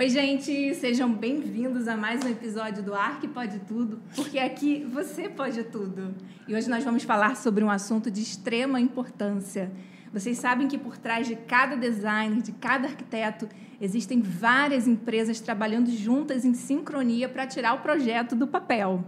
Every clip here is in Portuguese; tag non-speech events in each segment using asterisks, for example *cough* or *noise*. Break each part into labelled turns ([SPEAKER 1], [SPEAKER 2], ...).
[SPEAKER 1] Oi, gente, sejam bem-vindos a mais um episódio do Arque Pode Tudo, porque aqui você pode tudo. E hoje nós vamos falar sobre um assunto de extrema importância. Vocês sabem que por trás de cada designer, de cada arquiteto, existem várias empresas trabalhando juntas em sincronia para tirar o projeto do papel.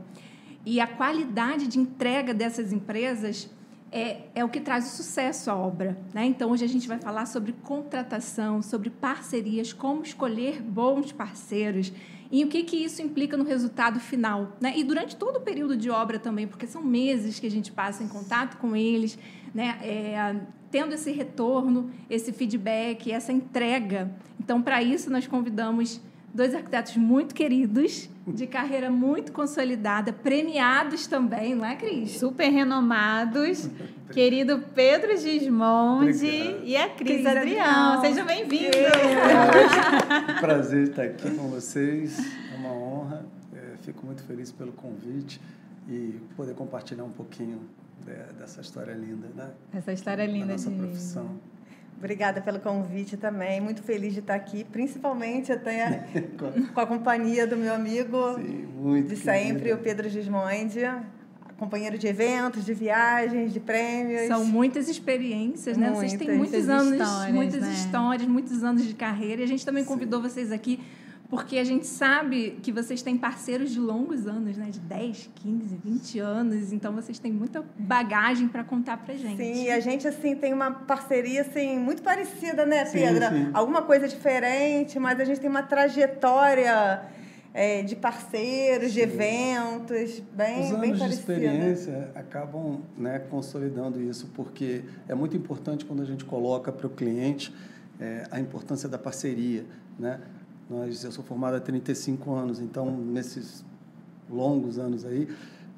[SPEAKER 1] E a qualidade de entrega dessas empresas é, é o que traz o sucesso à obra. Né? Então, hoje a gente vai falar sobre contratação, sobre parcerias, como escolher bons parceiros e o que, que isso implica no resultado final. Né? E durante todo o período de obra também, porque são meses que a gente passa em contato com eles, né? É, tendo esse retorno, esse feedback, essa entrega. Então, para isso, nós convidamos dois arquitetos muito queridos, de carreira muito consolidada, premiados também, não é, Cris?
[SPEAKER 2] Super renomados. Querido Pedro Gismondi Obrigado. e a Cris, Cris Adrião. Sejam bem-vindos.
[SPEAKER 3] É. *laughs* Prazer estar aqui com vocês. É uma honra. É, fico muito feliz pelo convite e poder compartilhar um pouquinho dessa história linda, né?
[SPEAKER 2] Essa história linda da
[SPEAKER 3] nossa de profissão.
[SPEAKER 4] Obrigada pelo convite também. Muito feliz de estar aqui, principalmente até *laughs* com a companhia do meu amigo
[SPEAKER 3] Sim,
[SPEAKER 4] de sempre,
[SPEAKER 3] querida.
[SPEAKER 4] o Pedro Gismondi, companheiro de eventos, de viagens, de prêmios.
[SPEAKER 1] São muitas experiências, né?
[SPEAKER 4] Muitas,
[SPEAKER 1] vocês têm muitos anos,
[SPEAKER 2] histórias,
[SPEAKER 1] muitas
[SPEAKER 2] né?
[SPEAKER 1] histórias, muitos anos de carreira. E a gente também
[SPEAKER 3] Sim.
[SPEAKER 1] convidou vocês aqui porque a gente sabe que vocês têm parceiros de longos anos, né? De 10, 15, 20 anos. Então, vocês têm muita bagagem para contar para gente.
[SPEAKER 4] Sim, e a gente assim tem uma parceria assim muito parecida, né,
[SPEAKER 3] Sim,
[SPEAKER 4] Pedra?
[SPEAKER 3] sim.
[SPEAKER 4] Alguma coisa diferente, mas a gente tem uma trajetória é, de parceiros, de eventos, bem,
[SPEAKER 3] Os
[SPEAKER 4] bem
[SPEAKER 3] anos de
[SPEAKER 4] parecida.
[SPEAKER 3] experiência acabam né, consolidando isso, porque é muito importante quando a gente coloca para o cliente é, a importância da parceria. Né? Nós, eu sou formado há 35 anos, então, nesses longos anos aí,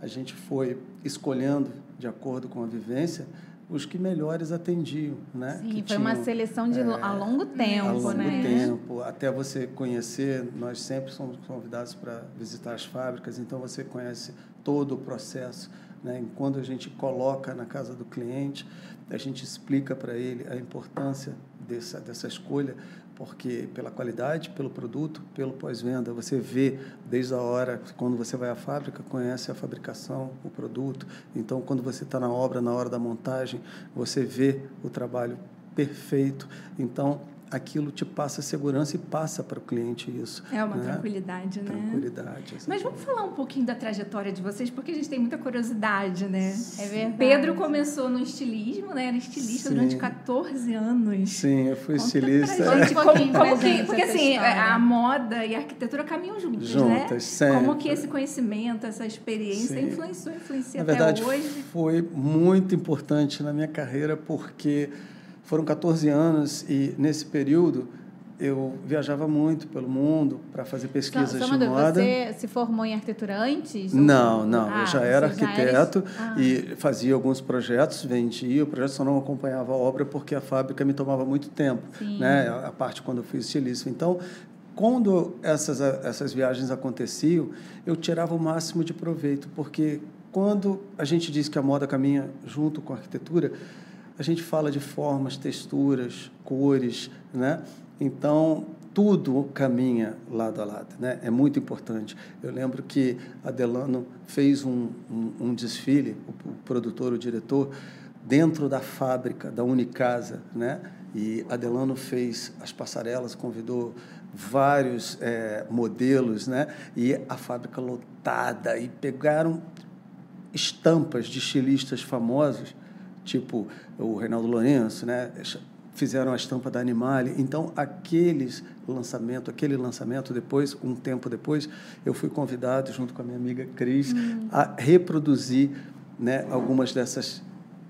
[SPEAKER 3] a gente foi escolhendo, de acordo com a vivência, os que melhores atendiam. Né?
[SPEAKER 2] Sim,
[SPEAKER 3] que
[SPEAKER 2] foi uma
[SPEAKER 3] tinham,
[SPEAKER 2] seleção de a longo tempo,
[SPEAKER 3] a longo
[SPEAKER 2] né?
[SPEAKER 3] tempo, até você conhecer, nós sempre somos convidados para visitar as fábricas, então você conhece todo o processo. Né? Quando a gente coloca na casa do cliente, a gente explica para ele a importância dessa, dessa escolha, porque pela qualidade, pelo produto, pelo pós-venda, você vê desde a hora, quando você vai à fábrica, conhece a fabricação, o produto. Então, quando você está na obra, na hora da montagem, você vê o trabalho perfeito. Então, aquilo te passa segurança e passa para o cliente isso.
[SPEAKER 1] É uma
[SPEAKER 3] né?
[SPEAKER 1] tranquilidade, né?
[SPEAKER 3] Tranquilidade.
[SPEAKER 1] Mas vamos falar um pouquinho da trajetória de vocês, porque a gente tem muita curiosidade, né?
[SPEAKER 2] É verdade.
[SPEAKER 1] Pedro começou no estilismo, né? Era estilista
[SPEAKER 3] Sim.
[SPEAKER 1] durante 14 anos.
[SPEAKER 3] Sim, eu fui
[SPEAKER 1] Conta
[SPEAKER 3] estilista.
[SPEAKER 1] pra gente
[SPEAKER 2] Um
[SPEAKER 1] como,
[SPEAKER 2] pouquinho
[SPEAKER 1] como que, porque assim,
[SPEAKER 2] história.
[SPEAKER 1] a moda e a arquitetura caminham juntas,
[SPEAKER 3] Juntas,
[SPEAKER 1] né?
[SPEAKER 3] sempre.
[SPEAKER 1] Como que esse conhecimento, essa experiência
[SPEAKER 3] Sim.
[SPEAKER 1] influenciou, influencia
[SPEAKER 3] Na verdade,
[SPEAKER 1] até hoje?
[SPEAKER 3] foi muito importante na minha carreira porque foram 14 anos e nesse período eu viajava muito pelo mundo para fazer
[SPEAKER 2] Só,
[SPEAKER 3] pesquisas
[SPEAKER 2] só
[SPEAKER 3] de
[SPEAKER 2] uma dúvida,
[SPEAKER 3] moda.
[SPEAKER 2] você se formou em arquitetura antes?
[SPEAKER 3] Não, não.
[SPEAKER 2] Ah,
[SPEAKER 3] eu já era
[SPEAKER 2] você já
[SPEAKER 3] arquiteto
[SPEAKER 2] Ah.
[SPEAKER 3] e fazia alguns projetos, vendia. O projeto só não acompanhava a obra porque a fábrica me tomava muito tempo,
[SPEAKER 2] Sim.
[SPEAKER 3] né? A parte quando eu fui estilista. Então, quando essas essas viagens aconteciam, eu tirava o máximo de proveito, porque quando a gente diz que a moda caminha junto com a arquitetura, a gente fala de formas, texturas, cores, né? Então, tudo caminha lado a lado, né? É muito importante. Eu lembro que a Delano fez um, um, um desfile, o, o produtor, o diretor, dentro da fábrica da Unicasa, né? E a Delano fez as passarelas, convidou vários eh, modelos, né? E a fábrica lotada e pegaram estampas de estilistas famosos, tipo o Reinaldo Lourenço, né? Fizeram a estampa da Animale. Então, aqueles lançamento, aquele lançamento, depois, um tempo depois, eu fui convidado, junto com a minha amiga Cris, a reproduzir né, algumas dessas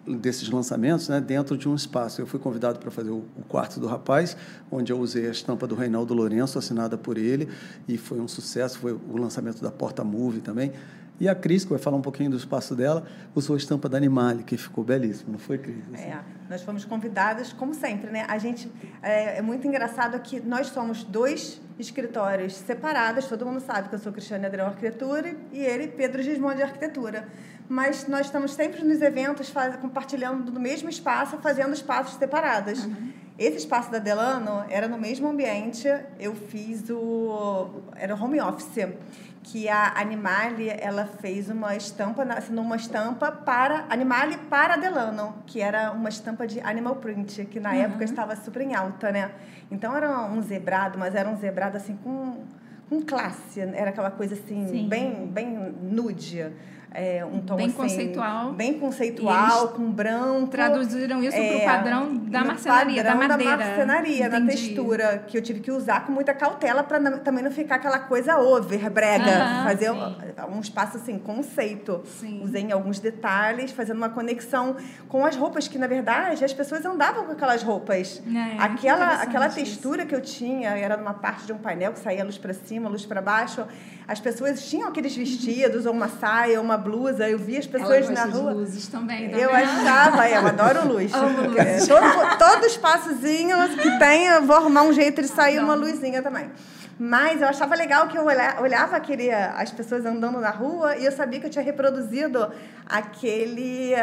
[SPEAKER 3] desses lançamentos né, dentro de um espaço. Eu fui convidado para fazer o, Quarto do Rapaz, onde eu usei a estampa do Reinaldo Lourenço, assinada por ele, e foi um sucesso. Foi o lançamento da Porta Movie também. E a Cris, que vai falar um pouquinho do espaço dela, usou a estampa da Animale, que ficou belíssima, não foi, Cris? Assim.
[SPEAKER 4] É, nós fomos convidadas, como sempre, né? A gente é, é muito engraçado que nós somos dois escritórios separados. Todo mundo sabe que eu sou Cristiane Adrião Arquitetura e ele Pedro Gismondi Arquitetura. mas nós estamos sempre nos eventos faz, compartilhando do mesmo espaço, fazendo espaços separados. Uhum. Esse espaço da Delano era no mesmo ambiente, eu fiz o. era home office que a Animale ela fez uma estampa, assinou uma estampa para Animale para Delano, que era uma estampa de animal print, que na uhum. época estava super em alta, né? Então era um zebrado, mas era um zebrado assim com, com classe, era aquela coisa assim Sim. bem bem nude é, um tom
[SPEAKER 1] bem
[SPEAKER 4] assim,
[SPEAKER 1] conceitual.
[SPEAKER 4] Bem conceitual, com branco.
[SPEAKER 1] Traduziram isso é, para o padrão da marcenaria,
[SPEAKER 4] da
[SPEAKER 1] madeira.
[SPEAKER 4] da marcenaria, Entendi. na textura, que eu tive que usar com muita cautela para também não ficar aquela coisa over, brega. Uh -huh, fazer sim. um espaço assim, conceito. Sim. Usei alguns detalhes, fazendo uma conexão com as roupas, que na verdade as pessoas andavam com aquelas roupas. É, aquela aquela textura isso. que eu tinha, era numa parte de um painel que saía luz para cima, luz para baixo. As pessoas tinham aqueles vestidos, ou uma saia, ou uma blusa. Eu via as pessoas na rua.
[SPEAKER 1] De luzes também, tá
[SPEAKER 4] eu achava, eu adoro luz. Amo luz. É, todo, todo espaçozinho que tem, eu vou arrumar um jeito de sair uma luzinha também. Mas eu achava legal que eu olhava aquele, as pessoas andando na rua e eu sabia que eu tinha reproduzido aquele.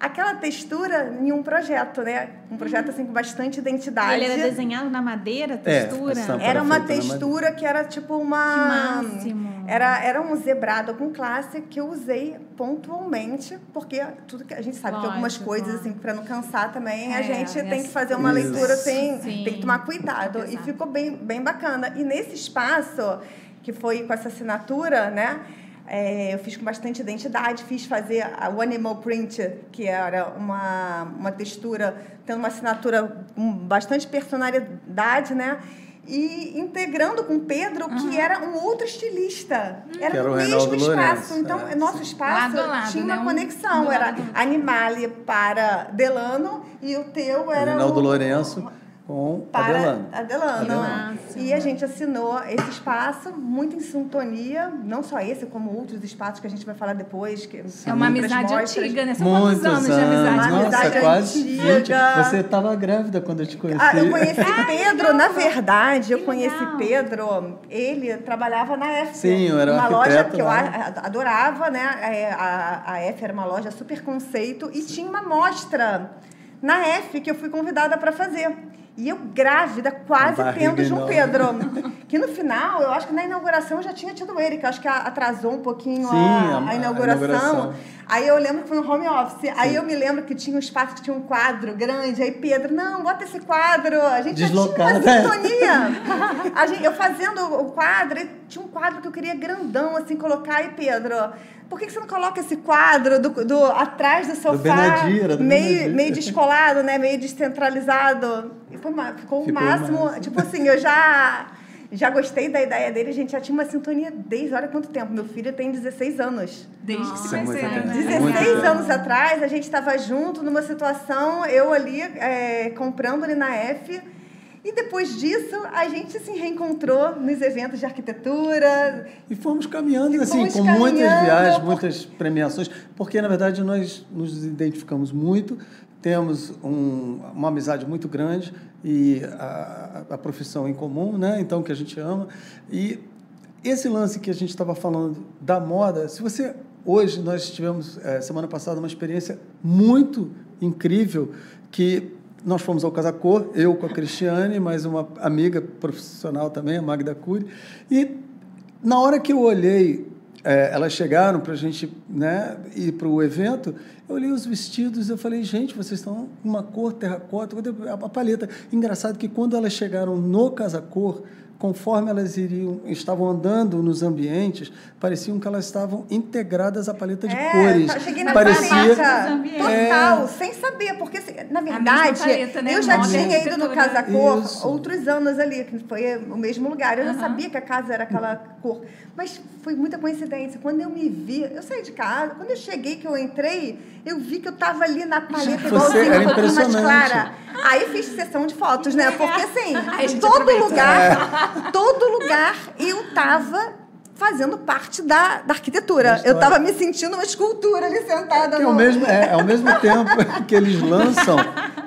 [SPEAKER 4] Aquela textura em um projeto, né? Um projeto assim com bastante identidade.
[SPEAKER 2] Ele era desenhado na madeira, é, textura?
[SPEAKER 4] É, era uma textura que era tipo uma que máximo. Era era um zebrado com classe que eu usei pontualmente, porque tudo que a gente sabe Lógico, que algumas coisas assim para não cansar também, é, a gente tem que fazer uma isso. leitura assim, Sim. tem que tomar cuidado Exato. e ficou bem bem bacana. E nesse espaço que foi com essa assinatura, né? É, eu fiz com bastante identidade, fiz fazer o animal print, que era uma, uma textura, tendo uma assinatura com bastante personalidade, né? E integrando com Pedro, uhum. que era um outro estilista. Era, era no mesmo espaço. Lourenço. Então, é, nosso espaço lado lado, tinha né? uma conexão. era Animale para Delano e o teu era.
[SPEAKER 3] Reinaldo o, Lourenço com
[SPEAKER 4] para
[SPEAKER 3] Adelano.
[SPEAKER 4] Adelano. Adelano. E a gente assinou esse espaço muito em sintonia, não só esse, como outros espaços que a gente vai falar depois. Que,
[SPEAKER 1] é uma amizade mostras. antiga, né? São
[SPEAKER 3] Muitos
[SPEAKER 1] anos, de amizade?
[SPEAKER 3] Nossa, uma amizade quase antiga. Você estava grávida quando eu te conheci.
[SPEAKER 4] Ah, eu conheci Pedro, na verdade, eu conheci Pedro, ele trabalhava na F.
[SPEAKER 3] Sim, eu era
[SPEAKER 4] uma loja que
[SPEAKER 3] lá.
[SPEAKER 4] eu adorava, né? É, a, a F era uma loja super conceito e tinha uma mostra na F que eu fui convidada para fazer. E eu grávida, quase tendo João Pedro. Que no final, eu acho que na inauguração já tinha tido ele, que eu acho que atrasou um pouquinho Sim, a, a, inauguração. a, inauguração. Aí eu lembro que foi no home office. Sim. Aí eu me lembro que tinha um espaço que tinha um quadro grande. Aí Pedro, não, bota esse quadro. A gente
[SPEAKER 3] Deslocado.
[SPEAKER 4] já tinha uma sintonia. *laughs* a gente, eu fazendo o quadro, tinha um quadro que eu queria grandão, assim, colocar. Aí Pedro, por que, que você não coloca esse quadro do, do atrás do sofá? Do
[SPEAKER 3] Benadira, do
[SPEAKER 4] meio,
[SPEAKER 3] Benadira.
[SPEAKER 4] meio descolado, né? Meio descentralizado. Foi, ficou o máximo. Tipo assim, eu já já gostei da ideia dele, a gente já tinha uma sintonia desde olha quanto tempo. Meu filho tem 16 anos.
[SPEAKER 1] Desde que se
[SPEAKER 3] conheceram,
[SPEAKER 1] né?
[SPEAKER 4] 16 anos atrás, a gente estava junto numa situação, eu ali é, comprando ali na F. E depois disso, a gente se reencontrou nos eventos de arquitetura.
[SPEAKER 3] E fomos caminhando, e assim, fomos com caminhando muitas viagens, por... muitas premiações, porque, na verdade, nós nos identificamos muito, temos um, uma amizade muito grande e a, a, profissão em comum, né? Então que a gente ama e esse lance que a gente estava falando da moda, se você hoje nós tivemos é, semana passada uma experiência muito incrível que nós fomos ao Casacor, eu com a Cristiane, mais uma amiga profissional também, a Magda Cury, e na hora que eu olhei é, elas chegaram para a gente né, ir para o evento, eu olhei os vestidos eu falei, gente, vocês estão uma cor terracota, a paleta. Engraçado que quando elas chegaram no Casa Cor, conforme elas iriam, estavam andando nos ambientes, pareciam que elas estavam integradas à paleta de
[SPEAKER 4] é,
[SPEAKER 3] cores.
[SPEAKER 4] Eu cheguei na
[SPEAKER 3] Parecia
[SPEAKER 4] total, é... sem saber, porque na verdade, paleta, né? eu já tinha ido no Casa Cor Isso. outros anos ali, que foi o mesmo lugar. Eu uhum. já sabia que a casa era aquela cor, mas foi muita coincidência. Quando eu me vi, eu saí de casa, quando eu cheguei que eu entrei, eu vi que eu estava ali na paleta igualzinha, um pouquinho mais clara. Aí fiz sessão de fotos, né? Porque assim, em todo lugar, todo lugar eu estava fazendo parte da, da arquitetura. Eu estava me sentindo uma escultura ali sentada.
[SPEAKER 3] É, no... ao, mesmo, é, ao mesmo *laughs* tempo que eles lançam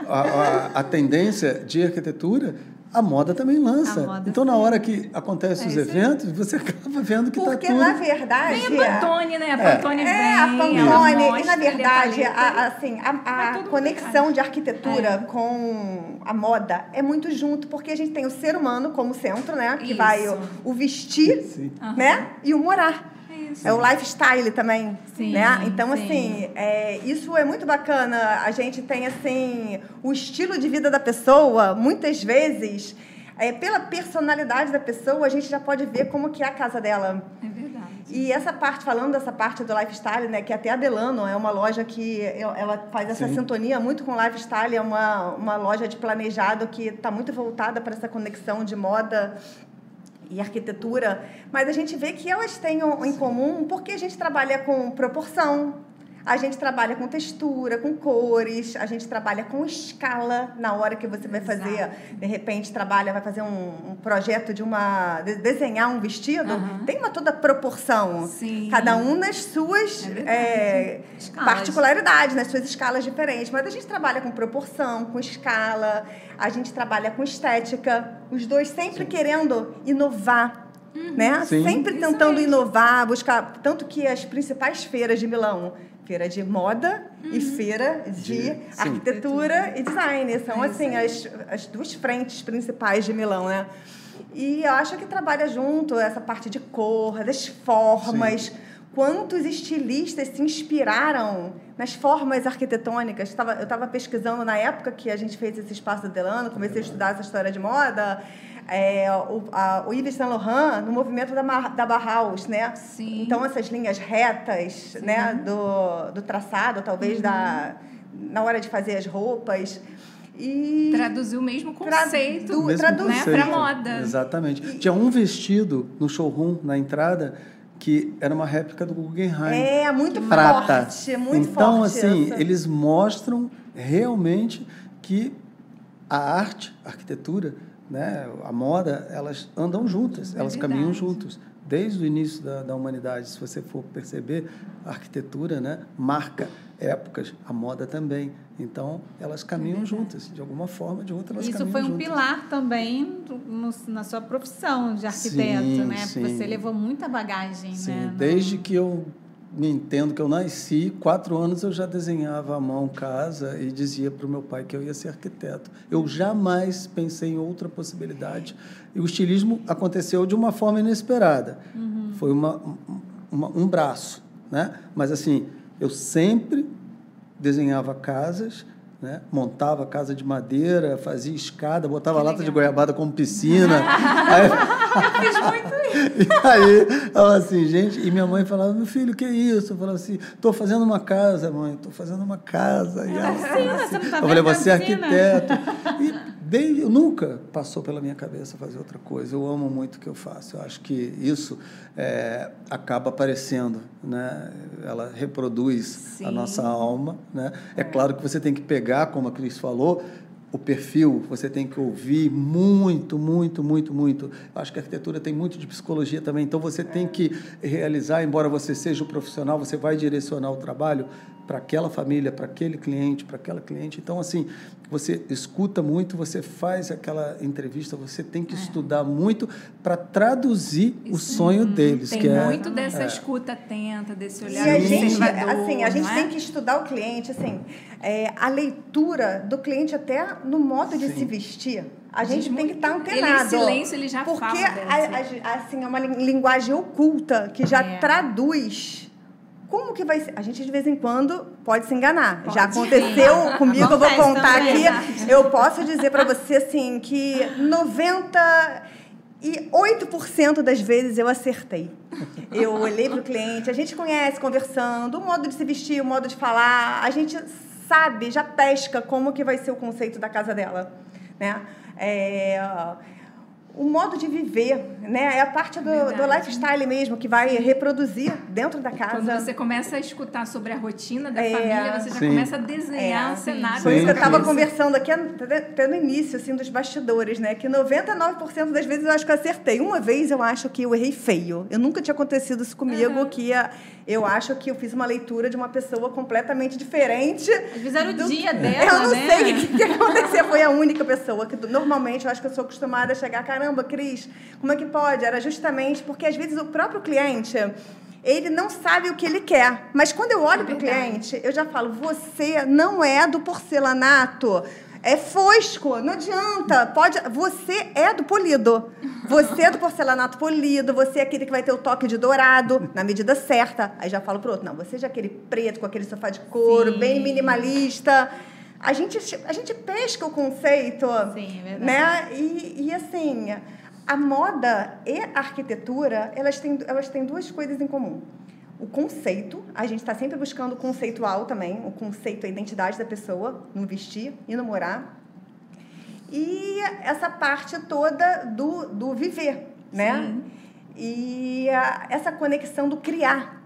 [SPEAKER 3] a, a, a tendência de arquitetura, a moda também lança. Moda então, na hora que acontecem é, os eventos, você *laughs* acaba vendo que está tudo...
[SPEAKER 4] Porque, na verdade...
[SPEAKER 1] Vem a Pantone, né? A Pantone é. vem.
[SPEAKER 4] É, a Pantone. E, na verdade, a, assim, a, a conexão de arquitetura é. com a moda é muito junto, porque a gente tem o ser humano como centro, né? Que Isso. vai o, o vestir, Sim. né? E o morar. Isso. É o lifestyle também, sim, né? Então, sim. assim, é, isso é muito bacana. A gente tem, assim, o estilo de vida da pessoa, muitas vezes, é, pela personalidade da pessoa, a gente já pode ver como que é a casa dela.
[SPEAKER 1] É verdade.
[SPEAKER 4] E essa parte, falando dessa parte do lifestyle, né, que até a Delano é uma loja que ela faz essa Sim. sintonia muito com lifestyle, é uma, uma loja de planejado que está muito voltada para essa conexão de moda e arquitetura, mas a gente vê que elas têm em comum porque a gente trabalha com proporção, a gente trabalha com textura, com cores, a gente trabalha com escala na hora que você vai fazer, Exato. de repente trabalha, vai fazer um, um projeto de uma de desenhar um vestido, uhum. tem uma toda proporção, Sim. cada um nas suas é é, particularidades, nas suas escalas diferentes, mas a gente trabalha com proporção, com escala, a gente trabalha com estética, os dois sempre Sim. querendo inovar. Uhum. Né? Sim. Sempre tentando inovar, buscar. Tanto que as principais feiras de Milão feira de moda uhum. e feira de, de arquitetura e design. São, é assim, as, as duas frentes principais de Milão, né? E eu acho que trabalha junto essa parte de cor, das formas. Sim. Quantos estilistas se inspiraram nas formas arquitetônicas? Eu estava pesquisando na época que a gente fez esse espaço do Delano, comecei a estudar essa história de moda é, o, a, o Yves Saint Laurent no movimento da, da Bauhaus, né?
[SPEAKER 1] Sim.
[SPEAKER 4] Então, essas linhas retas, Sim. né? Do, do traçado, talvez, uhum. da, na hora de fazer as roupas. E
[SPEAKER 1] traduziu o mesmo conceito,
[SPEAKER 3] Tradu mesmo
[SPEAKER 1] né, para moda.
[SPEAKER 3] Exatamente. E... Tinha um vestido no showroom, na entrada, que era uma réplica do Guggenheim.
[SPEAKER 4] É, muito
[SPEAKER 3] prata.
[SPEAKER 4] forte, muito
[SPEAKER 3] então,
[SPEAKER 4] forte.
[SPEAKER 3] Então, assim, essa. eles mostram realmente que a arte, a arquitetura, né, a moda, elas andam juntas, é elas verdade. caminham juntos. Desde o início da, da humanidade, se você for perceber, a arquitetura né, marca épocas, a moda também. Então, elas caminham é juntas, de alguma forma, de outra, elas
[SPEAKER 2] Isso
[SPEAKER 3] caminham
[SPEAKER 2] foi um
[SPEAKER 3] juntas.
[SPEAKER 2] pilar também no, na sua profissão de arquiteto, sim, né? Sim. Você levou muita bagagem,
[SPEAKER 3] sim,
[SPEAKER 2] né?
[SPEAKER 3] Desde que eu me entendo que eu nasci, quatro anos eu já desenhava à mão casa e dizia para o meu pai que eu ia ser arquiteto. Eu jamais pensei em outra possibilidade. E o estilismo aconteceu de uma forma inesperada. Uhum. Foi uma, uma, um braço, né? Mas assim, eu sempre desenhava casas né? Montava casa de madeira, fazia escada, botava que lata legal. de goiabada como piscina. *laughs*
[SPEAKER 1] aí... Eu fiz muito isso. *laughs*
[SPEAKER 3] E aí, assim, gente, e minha mãe falava, meu filho, que é isso? Eu falava assim, estou fazendo uma casa, mãe, estou fazendo uma casa. E ela,
[SPEAKER 2] assim, assim, tá
[SPEAKER 3] eu falei, você é arquiteto. E *laughs* desde, nunca passou pela minha cabeça fazer outra coisa. Eu amo muito o que eu faço. Eu acho que isso é, acaba aparecendo, né? Ela reproduz Sim. a nossa alma, né? É, é claro que você tem que pegar, como a Cris falou, o perfil, você tem que ouvir muito, muito, muito, muito. Eu acho que a arquitetura tem muito de psicologia também, então você tem que realizar, embora você seja o profissional, você vai direcionar o trabalho para aquela família, para aquele cliente, para aquela cliente. Então, assim, você escuta muito, você faz aquela entrevista, você tem que é. estudar muito para traduzir Isso, o sonho deles.
[SPEAKER 1] Tem
[SPEAKER 3] que
[SPEAKER 1] é muito é, dessa é. escuta atenta, desse olhar
[SPEAKER 4] e a gente, assim, a gente é? tem que estudar o cliente, assim, é, a leitura do cliente até no modo de Sim. se vestir. A gente tem que estar tá antenado.
[SPEAKER 1] Ele, em silêncio, ele já
[SPEAKER 4] porque
[SPEAKER 1] fala.
[SPEAKER 4] Porque, assim, é uma linguagem oculta que já é. traduz como que vai ser? A gente de vez em quando pode se enganar. Pode. Já aconteceu *laughs* comigo, eu vou contar também. aqui. Eu posso dizer para você assim que 98% das vezes eu acertei. Eu olhei para o cliente, a gente conhece conversando, o modo de se vestir, o modo de falar, a gente sabe, já pesca como que vai ser o conceito da casa dela, né? É, o modo de viver, né? É a parte do, do, lifestyle mesmo que vai reproduzir dentro da casa.
[SPEAKER 1] Quando você começa a escutar sobre a rotina da é, família, você já sim. começa a desenhar é, o cenário.
[SPEAKER 4] Por isso que eu estava conversando aqui até no início, assim, dos bastidores, né? Que 99% das vezes eu acho que eu acertei. Uma vez eu acho que eu errei feio. Eu nunca tinha acontecido isso comigo, uhum. que eu acho que eu fiz uma leitura de uma pessoa completamente diferente.
[SPEAKER 2] Às vezes era o do... dia dela,
[SPEAKER 4] Eu não
[SPEAKER 2] né?
[SPEAKER 4] sei o que, que *laughs* aconteceu. Foi a única pessoa que normalmente eu acho que eu sou acostumada a chegar, caramba, Cris, como é que pode? Era justamente porque às vezes o próprio cliente ele não sabe o que ele quer. Mas quando eu olho é para o cliente, eu já falo: você não é do porcelanato. É fosco, não adianta. Pode, você é do polido. Você é do porcelanato polido, você é aquele que vai ter o toque de dourado na medida certa. Aí já falo pro outro, não, você já é aquele preto com aquele sofá de couro, Sim. bem minimalista. A gente, a gente pesca o conceito.
[SPEAKER 2] Sim, é verdade.
[SPEAKER 4] Né? E, e assim, a moda e a arquitetura, elas têm, elas têm duas coisas em comum. O conceito, a gente está sempre buscando o conceitual também, o conceito, a identidade da pessoa, no vestir e no morar. E essa parte toda do, do viver, né? Sim. E a, essa conexão do criar,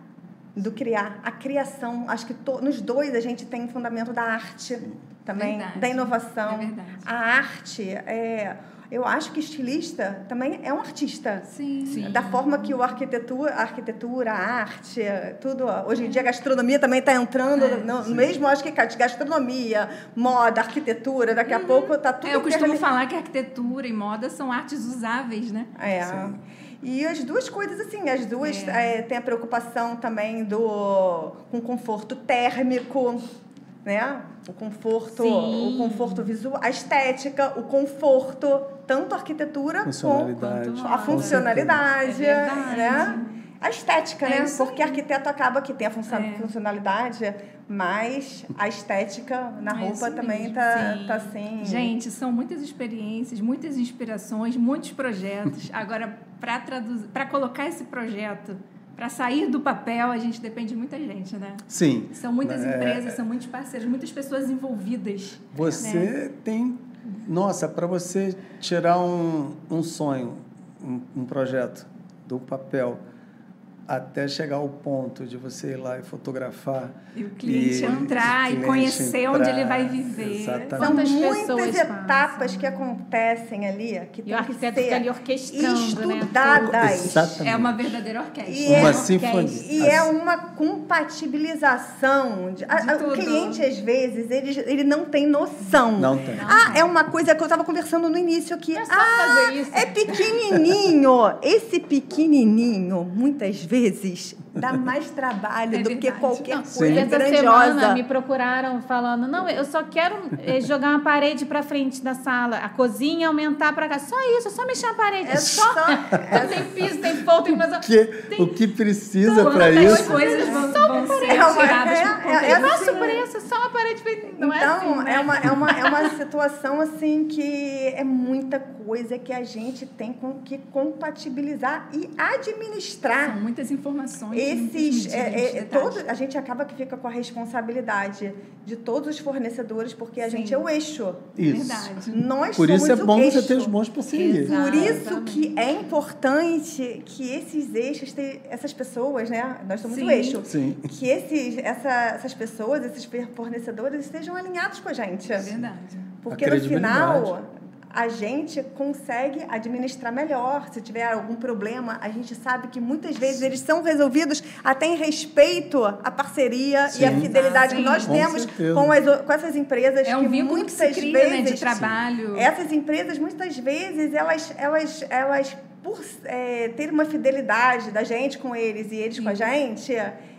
[SPEAKER 4] do criar, a criação. Acho que to, nos dois a gente tem o fundamento da arte também, verdade. da inovação.
[SPEAKER 1] É a
[SPEAKER 4] arte é eu acho que estilista também é um artista.
[SPEAKER 1] Sim. Sim.
[SPEAKER 4] Da forma que o arquitetura, a arquitetura, a arte, tudo. Hoje em dia a gastronomia também está entrando é, no, mesmo, acho que gastronomia, moda, arquitetura, daqui a uhum. pouco está tudo.
[SPEAKER 1] É, eu costumo falar que arquitetura e moda são artes usáveis, né?
[SPEAKER 4] É. Sim. E as duas coisas, assim, as duas é. É, têm a preocupação também do com conforto térmico, né? O conforto, Sim. o conforto visual, a estética, o conforto, tanto a arquitetura
[SPEAKER 3] funcionalidade.
[SPEAKER 4] quanto a funcionalidade, é né? A estética, né? É Porque arquiteto acaba que tem a é. funcionalidade, mas a estética na é roupa também tá, tá assim.
[SPEAKER 1] Gente, são muitas experiências, muitas inspirações, muitos projetos. Agora, para traduzir, para colocar esse projeto para sair do papel, a gente depende de muita gente, né?
[SPEAKER 3] Sim.
[SPEAKER 1] São muitas é... empresas, são muitos parceiros, muitas pessoas envolvidas.
[SPEAKER 3] Você
[SPEAKER 1] né?
[SPEAKER 3] tem. Nossa, para você tirar um, um sonho, um, um projeto do papel até chegar ao ponto de você ir lá e fotografar.
[SPEAKER 1] E o cliente e, entrar e conhecer entrar, onde ele vai viver.
[SPEAKER 4] Exatamente. São muitas etapas passam. que acontecem ali que tem que ser
[SPEAKER 2] ali orquestrando,
[SPEAKER 4] né? estudadas. Né?
[SPEAKER 1] Exatamente. É uma verdadeira orquestra.
[SPEAKER 3] E uma é, sinfonia.
[SPEAKER 4] E é uma compatibilização. De, a, o cliente, às vezes, ele, ele não tem noção.
[SPEAKER 3] Não tem.
[SPEAKER 4] Ah, é uma coisa que eu estava conversando no início que... É ah, é pequenininho. Esse pequenininho, muitas vezes, vezes dá *laughs* mais trabalho é do que qualquer não, coisa essa grandiosa.
[SPEAKER 2] semana me procuraram falando, não, eu só quero eh, jogar uma parede para frente da sala, a cozinha aumentar para cá, só isso, só mexer a parede, é só, só é *laughs* tem piso, tem fogo, tem mais
[SPEAKER 3] que, tem, o que precisa para isso?
[SPEAKER 1] coisas vão, vão ser é uma, tiradas é, é, é,
[SPEAKER 2] assim, isso, só uma parede, não é
[SPEAKER 4] então,
[SPEAKER 2] é assim, né?
[SPEAKER 4] é uma é uma é uma *laughs* situação assim que é muita coisa que a gente tem com, que compatibilizar e administrar.
[SPEAKER 1] São muitas informações
[SPEAKER 4] esses é, é, todo, a gente acaba que fica com a responsabilidade de todos os fornecedores porque a Sim. gente é o eixo.
[SPEAKER 3] Isso.
[SPEAKER 1] Verdade.
[SPEAKER 4] Nós
[SPEAKER 3] por isso é bom
[SPEAKER 4] eixo.
[SPEAKER 3] você ter os bons parcerias
[SPEAKER 4] por isso que é importante que esses eixos te, essas pessoas né nós somos
[SPEAKER 3] Sim.
[SPEAKER 4] o eixo
[SPEAKER 3] Sim.
[SPEAKER 4] que esses essa, essas pessoas esses fornecedores estejam alinhados com a gente.
[SPEAKER 1] É verdade.
[SPEAKER 4] Porque no final a gente consegue administrar melhor. Se tiver algum problema, a gente sabe que muitas vezes eles são resolvidos até em respeito à parceria Sim. e à fidelidade ah, que nós com temos com, as, com essas empresas.
[SPEAKER 1] É um
[SPEAKER 4] que
[SPEAKER 1] muitas que cria, vezes, né, de trabalho.
[SPEAKER 4] Essas empresas, muitas vezes, elas, elas, elas por é, ter uma fidelidade da gente com eles e eles Sim. com a gente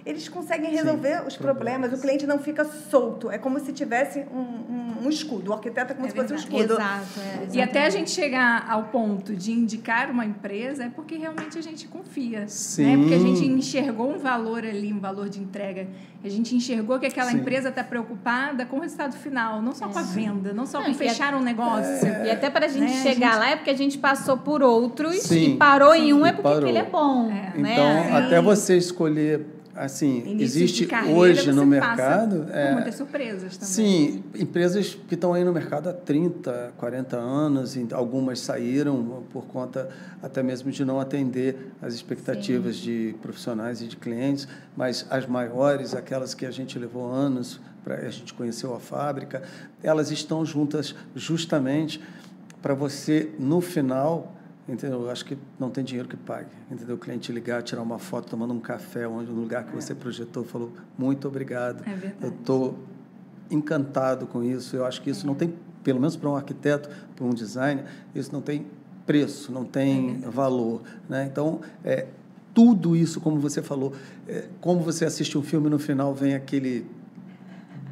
[SPEAKER 4] eles conseguem resolver Sim, os problemas. problemas. O cliente não fica solto. É como se tivesse um, um, um escudo. O arquiteto é como é se fosse um escudo.
[SPEAKER 1] Exato. É, e até a gente chegar ao ponto de indicar uma empresa é porque realmente a gente confia.
[SPEAKER 3] Sim.
[SPEAKER 1] Né? Porque a gente enxergou um valor ali, um valor de entrega. A gente enxergou que aquela Sim. empresa está preocupada com o resultado final, não só com a venda, não só com fechar um negócio.
[SPEAKER 2] É... E até para a gente né? chegar a gente... lá é porque a gente passou por outros Sim. e parou em um é porque ele é bom. É.
[SPEAKER 3] Né? Então, até você escolher assim,
[SPEAKER 1] Início
[SPEAKER 3] existe
[SPEAKER 1] carreira,
[SPEAKER 3] hoje no mercado.
[SPEAKER 1] É, muitas surpresas também.
[SPEAKER 3] Sim, empresas que estão aí no mercado há 30, 40 anos, e algumas saíram por conta até mesmo de não atender as expectativas Sim. de profissionais e de clientes, mas as maiores, aquelas que a gente levou anos para a gente conheceu a fábrica, elas estão juntas justamente para você no final Entendeu? Eu acho que não tem dinheiro que pague. Entendeu? O cliente ligar, tirar uma foto tomando um café onde no lugar que é. você projetou, falou muito obrigado.
[SPEAKER 1] É verdade.
[SPEAKER 3] Eu estou encantado com isso. Eu acho que isso é. não tem, pelo menos para um arquiteto, para um designer, isso não tem preço, não tem é valor. Né? Então, é, tudo isso, como você falou, é, como você assiste um filme no final vem aquele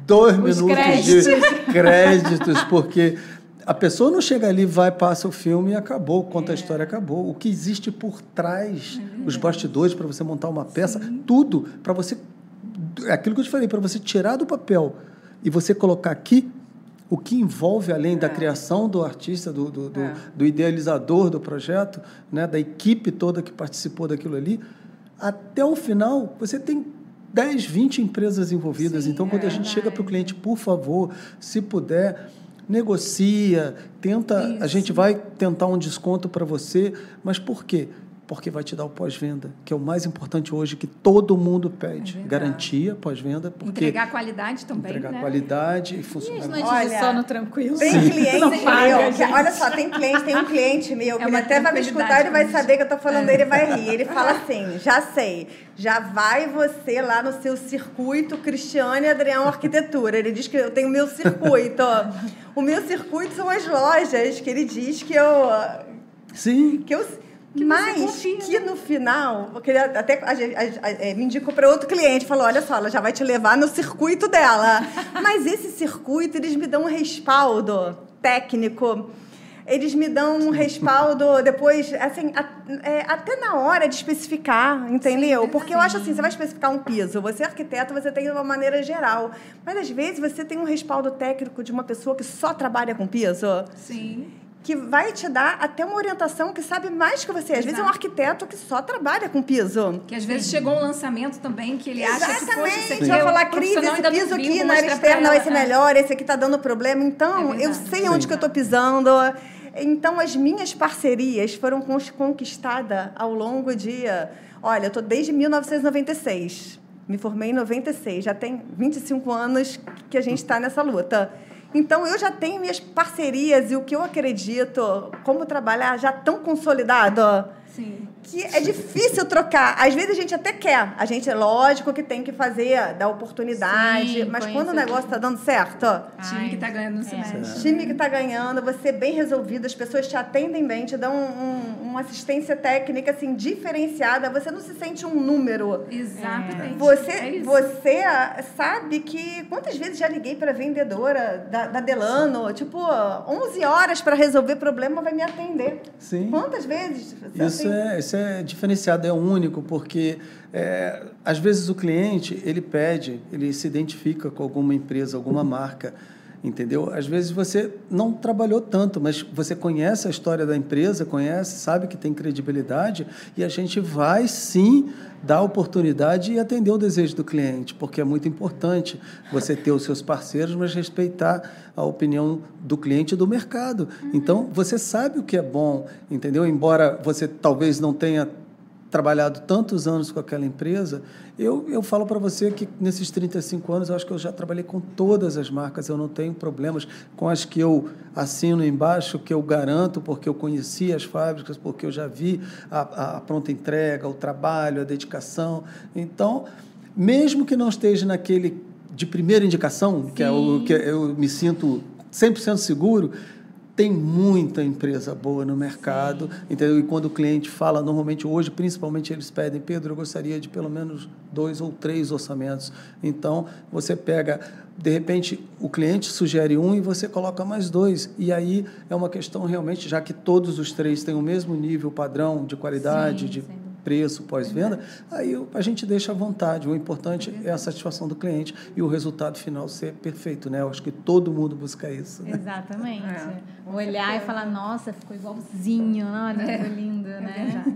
[SPEAKER 3] dois Os minutos créditos. de créditos, porque a pessoa não chega ali, vai, passa o filme e acabou, conta é. a história, acabou. O que existe por trás, é os bastidores para você montar uma peça, Sim. tudo para você. É aquilo que eu te falei, para você tirar do papel e você colocar aqui o que envolve além é. da criação do artista, do, do, do, é. do, idealizador do projeto, né, da equipe toda que participou daquilo ali, até o final você tem 10, 20 empresas envolvidas. Sim, então, quando a gente chega para o cliente, por favor, se puder negocia, tenta, Isso. a gente vai tentar um desconto para você, mas por quê? Porque vai te dar o pós-venda, que é o mais importante hoje que todo mundo pede. É Garantia pós-venda.
[SPEAKER 1] Entregar qualidade também.
[SPEAKER 3] Entregar
[SPEAKER 1] né?
[SPEAKER 3] qualidade e funcionar.
[SPEAKER 2] E olha, sono tranquilo.
[SPEAKER 4] Tem Sim. cliente *laughs* meu, que, olha só, tem cliente, tem um cliente meu, é que é ele até vai me escutar, ele vai saber que eu estou falando é. dele e vai rir. Ele fala assim: já sei, já vai você lá no seu circuito Cristiane Adrião Arquitetura. Ele diz que eu tenho o meu circuito. O meu circuito são as lojas, que ele diz que eu.
[SPEAKER 3] Sim.
[SPEAKER 4] Que eu que Mas que no final, porque ele até a, a, a, é, me indicou para outro cliente, falou: olha só, ela já vai te levar no circuito dela. *laughs* Mas esse circuito, eles me dão um respaldo técnico. Eles me dão um respaldo depois, assim, é, até na hora de especificar, entendeu? Sim, Porque sim. eu acho assim, você vai especificar um piso, você é arquiteto, você tem uma maneira geral. Mas às vezes você tem um respaldo técnico de uma pessoa que só trabalha com piso.
[SPEAKER 1] Sim
[SPEAKER 4] que vai te dar até uma orientação que sabe mais que você. Às Exato. vezes é um arquiteto que só trabalha com piso.
[SPEAKER 1] Que às vezes Sim. chegou um lançamento também que ele
[SPEAKER 4] Exatamente.
[SPEAKER 1] acha que poxa,
[SPEAKER 4] você vai falar, Cris, esse piso aqui na área externa, esse é melhor, esse aqui está dando problema. Então, é eu sei Sim. onde que eu estou pisando. Então, as minhas parcerias foram conquistadas ao longo de... Olha, eu estou desde 1996. Me formei em 96. Já tem 25 anos que a gente está nessa luta. Então, eu já tenho minhas parcerias e o que eu acredito, como trabalhar, já tão consolidado.
[SPEAKER 1] Sim
[SPEAKER 4] que é difícil trocar. Às vezes a gente até quer. A gente, é lógico que tem que fazer, dar oportunidade. Sim, mas quando o negócio está dando certo.
[SPEAKER 1] Time que está ganhando no semestre.
[SPEAKER 4] É. Time que está ganhando, você é bem resolvido, as pessoas te atendem bem, te dão um, um, uma assistência técnica assim, diferenciada. Você não se sente um número.
[SPEAKER 1] Exatamente.
[SPEAKER 4] Você, é você sabe que. Quantas vezes já liguei para vendedora da, da Delano? Tipo, 11 horas para resolver problema, vai me atender.
[SPEAKER 3] Sim.
[SPEAKER 4] Quantas vezes?
[SPEAKER 3] Isso, assim, é, isso é diferenciado, é único, porque é, às vezes o cliente ele pede, ele se identifica com alguma empresa, alguma marca, entendeu? Às vezes você não trabalhou tanto, mas você conhece a história da empresa, conhece, sabe que tem credibilidade e a gente vai sim dar oportunidade e atender o desejo do cliente, porque é muito importante você ter os seus parceiros, mas respeitar a opinião do cliente e do mercado. Uhum. Então, você sabe o que é bom, entendeu? Embora você talvez não tenha trabalhado tantos anos com aquela empresa, eu, eu falo para você que nesses 35 anos eu acho que eu já trabalhei com todas as marcas, eu não tenho problemas com as que eu assino embaixo, que eu garanto, porque eu conheci as fábricas, porque eu já vi a, a pronta entrega, o trabalho, a dedicação. Então, mesmo que não esteja naquele de primeira indicação, Sim. que é o que eu me sinto 100% seguro, tem muita empresa boa no mercado, Sim. entendeu? E quando o cliente fala, normalmente hoje, principalmente eles pedem, Pedro, eu gostaria de pelo menos dois ou três orçamentos. Então, você pega, de repente, o cliente sugere um e você coloca mais dois. E aí é uma questão realmente, já que todos os três têm o mesmo nível padrão de qualidade, sim, de sim preço pós-venda, aí a gente deixa à vontade. O importante é a satisfação do cliente e o resultado final ser perfeito, né? Eu acho que todo mundo busca isso.
[SPEAKER 2] Né? Exatamente. É, Olhar e falar, nossa, ficou igualzinho, olha, é. ficou lindo, é né? Verdade.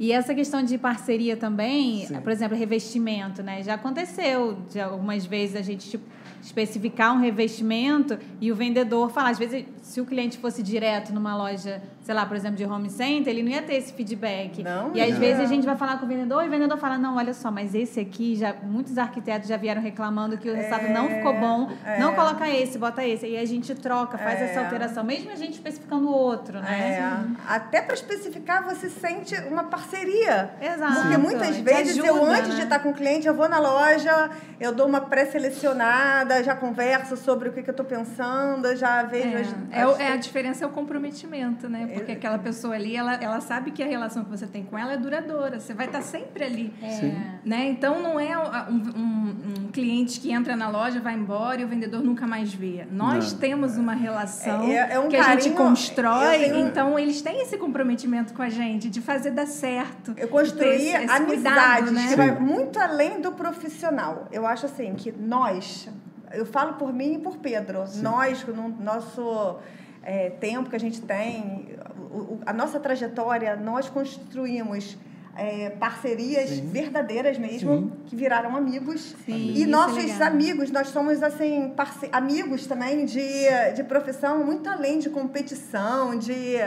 [SPEAKER 2] E essa questão de parceria também, Sim. por exemplo, revestimento, né? Já aconteceu de algumas vezes a gente tipo, especificar um revestimento e o vendedor falar. Às vezes, se o cliente fosse direto numa loja, sei lá, por exemplo, de home center, ele não ia ter esse feedback. Não, e às não. vezes a gente vai falar com o vendedor e o vendedor fala: não, olha só, mas esse aqui, já muitos arquitetos já vieram reclamando que o resultado é, não ficou bom. É. Não coloca esse, bota esse. E a gente troca, faz é. essa alteração, mesmo a gente especificando o outro, né?
[SPEAKER 4] É. Até para especificar, você sente uma parceria.
[SPEAKER 2] Exato.
[SPEAKER 4] Porque muitas vezes ajuda, eu, antes né? de estar com o cliente, eu vou na loja, eu dou uma pré-selecionada, já converso sobre o que, que eu estou pensando, já vejo
[SPEAKER 1] é.
[SPEAKER 4] as,
[SPEAKER 1] é. É, a diferença é o comprometimento, né? Porque aquela pessoa ali, ela, ela sabe que a relação que você tem com ela é duradoura. Você vai estar sempre ali. É. Né? Então, não é um, um, um, cliente que entra na loja, vai embora e o vendedor nunca mais vê. Nós não. temos uma relação é, é um que carinho, a gente constrói. Tenho... Então, eles têm esse comprometimento com a gente de fazer dar certo.
[SPEAKER 4] Eu construí esse, esse amizades né? que vai muito além do profissional. Eu acho assim que nós, eu falo por mim e por Pedro, Sim. nós, no nosso é, tempo que a gente tem, a nossa trajetória, nós construímos é, parcerias Sim. verdadeiras mesmo, Sim. que viraram amigos. Sim, e é nossos é amigos, nós somos assim, amigos também de, de profissão, muito além de competição, de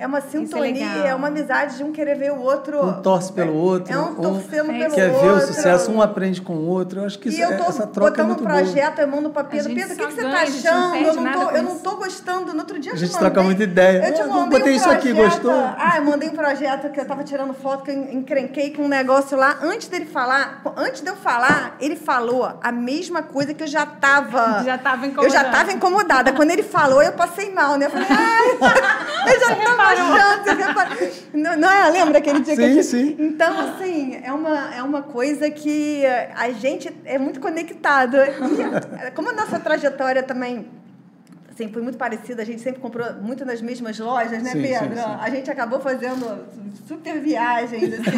[SPEAKER 4] é uma é sintonia, é, é, uma amizade de um querer ver o outro.
[SPEAKER 3] Um torce pelo outro.
[SPEAKER 4] É um torcendo um pelo
[SPEAKER 3] quer
[SPEAKER 4] outro.
[SPEAKER 3] Quer ver o sucesso, um aprende com o outro. Eu acho que isso,
[SPEAKER 4] e eu
[SPEAKER 3] tô essa troca é muito
[SPEAKER 4] um projeto, boa. eu mando para Pedro. Pedro, o que, que você está achando? Eu não, tô, eu não tô gostando. No outro dia
[SPEAKER 3] a gente troca muita ideia.
[SPEAKER 4] Eu te mandei botei um isso aqui, gostou? Ah, eu mandei um projeto que eu estava tirando foto, que eu encrenquei com um negócio lá. Antes dele falar, antes de eu falar, ele falou a mesma coisa que eu já estava. *laughs*
[SPEAKER 2] Já estava incomodada. Eu
[SPEAKER 4] já estava incomodada. Quando ele falou, eu passei mal, né? Eu falei, ai, *laughs* eu já estava achando. Não, não é? Lembra aquele dia
[SPEAKER 3] sim,
[SPEAKER 4] que a gente...
[SPEAKER 3] Sim,
[SPEAKER 4] Então, assim, é uma, é uma coisa que a gente é muito conectado. E como a nossa trajetória também assim, foi muito parecida. A gente sempre comprou muito nas mesmas lojas, né, sim, Pedro? Sim, sim. A gente acabou fazendo super viagens, assim,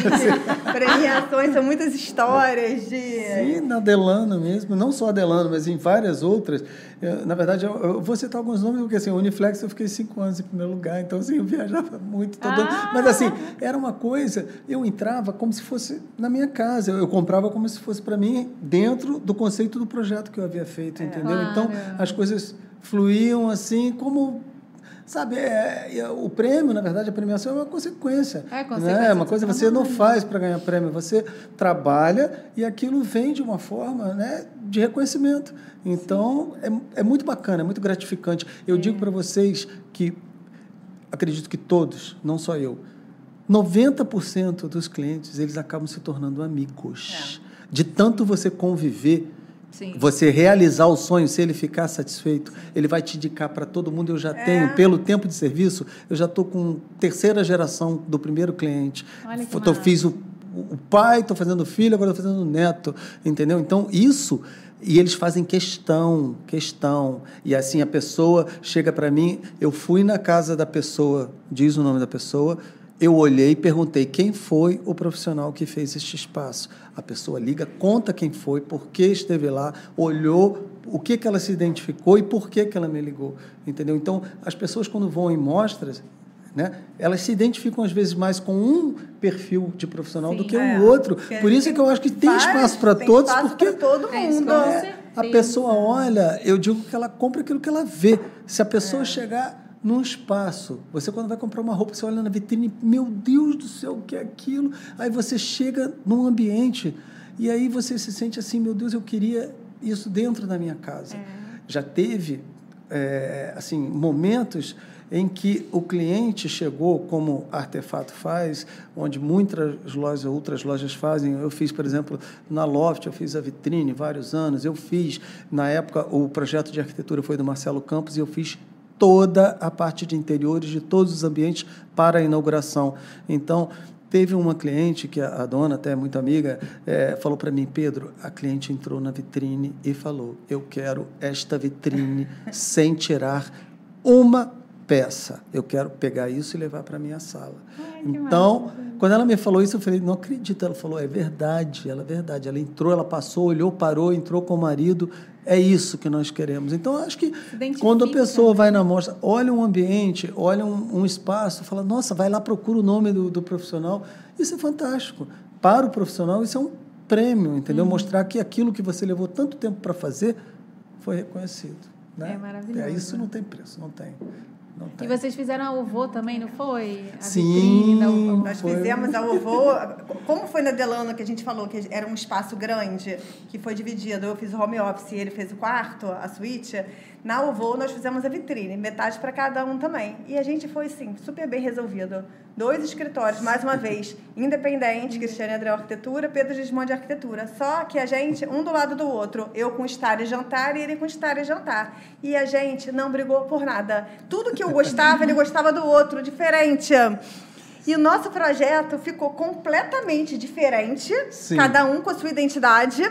[SPEAKER 4] *laughs* premiações, são muitas histórias de...
[SPEAKER 3] Sim, na Delano mesmo, não só a Delano, mas em várias outras. Eu, na verdade, eu, eu, vou citar alguns nomes, porque assim, o Uniflex eu fiquei cinco anos em primeiro lugar, então assim, eu viajava muito. Todo... Ah. Mas assim, era uma coisa, eu entrava como se fosse na minha casa, eu, eu comprava como se fosse para mim dentro do conceito do projeto que eu havia feito, é. entendeu? Então, as coisas fluíam assim como sabe é, é, o prêmio na verdade a premiação é uma consequência
[SPEAKER 2] é consequência né?
[SPEAKER 3] É uma coisa que você não faz para ganhar prêmio você trabalha e aquilo vem de uma forma né de reconhecimento então é, é muito bacana é muito gratificante eu é. digo para vocês que acredito que todos não só eu 90% dos clientes eles acabam se tornando amigos é. de tanto você conviver Sim. Você realizar o sonho, se ele ficar satisfeito, ele vai te indicar para todo mundo. Eu já é. tenho, pelo tempo de serviço, eu já estou com terceira geração do primeiro cliente.
[SPEAKER 2] Olha que
[SPEAKER 3] eu fiz o, o pai, estou fazendo o filho, agora estou fazendo o neto, entendeu? Então, isso e eles fazem questão, questão. E assim a pessoa chega para mim, eu fui na casa da pessoa, diz o nome da pessoa, eu olhei e perguntei quem foi o profissional que fez este espaço. A pessoa liga, conta quem foi, por que esteve lá, olhou o que, que ela se identificou e por que, que ela me ligou. Entendeu? Então, as pessoas, quando vão em mostras, né, elas se identificam às vezes mais com um perfil de profissional Sim, do que o é. um outro. Por isso é que eu acho que tem espaço para todos,
[SPEAKER 4] espaço
[SPEAKER 3] porque
[SPEAKER 4] todo mundo.
[SPEAKER 3] É, a pessoa olha, eu digo que ela compra aquilo que ela vê. Se a pessoa é. chegar num espaço. Você, quando vai comprar uma roupa, você olha na vitrine, meu Deus do céu, o que é aquilo? Aí você chega num ambiente e aí você se sente assim, meu Deus, eu queria isso dentro da minha casa. É. Já teve, é, assim, momentos em que o cliente chegou, como Artefato faz, onde muitas lojas, outras lojas fazem. Eu fiz, por exemplo, na Loft, eu fiz a vitrine vários anos. Eu fiz, na época, o projeto de arquitetura foi do Marcelo Campos e eu fiz toda a parte de interiores de todos os ambientes para a inauguração. Então, teve uma cliente que a, dona, até muito amiga, é, falou para mim, Pedro, a cliente entrou na vitrine e falou, eu quero esta vitrine sem tirar uma peça. Eu quero pegar isso e levar para minha sala. Ai, então, quando ela me falou isso, eu falei, não acredito. Ela falou, é verdade, ela é verdade. Ela entrou, ela passou, olhou, parou, entrou com o marido. É isso que nós queremos. Então, acho que quando a pessoa vai na mostra, olha um ambiente, olha um, um espaço, fala, nossa, vai lá, procura o nome do, do, profissional. Isso é fantástico. Para o profissional, isso é um prêmio, entendeu? Uhum. Mostrar que aquilo que você levou tanto tempo para fazer foi reconhecido. Né?
[SPEAKER 2] É maravilhoso.
[SPEAKER 3] É, isso não tem preço, não tem.
[SPEAKER 2] E vocês fizeram a UVO também, não foi?
[SPEAKER 3] A Sim,
[SPEAKER 4] nós fizemos a UVO. Como foi na Delano que a gente falou que era um espaço grande, que foi dividido, eu fiz o home office e ele fez o quarto, a suíte. Na UVO nós fizemos a vitrine, metade para cada um também. E a gente foi, sim, super bem resolvido. Dois escritórios, mais uma vez, independentes, Cristiane André Arquitetura, Pedro Gismondi Arquitetura. Só que a gente, um do lado do outro, eu com estar e jantar e ele com estar e jantar. E a gente não brigou por nada. Tudo que eu gostava, ele gostava do outro, diferente. E o nosso projeto ficou completamente diferente, Sim. cada um com a sua identidade.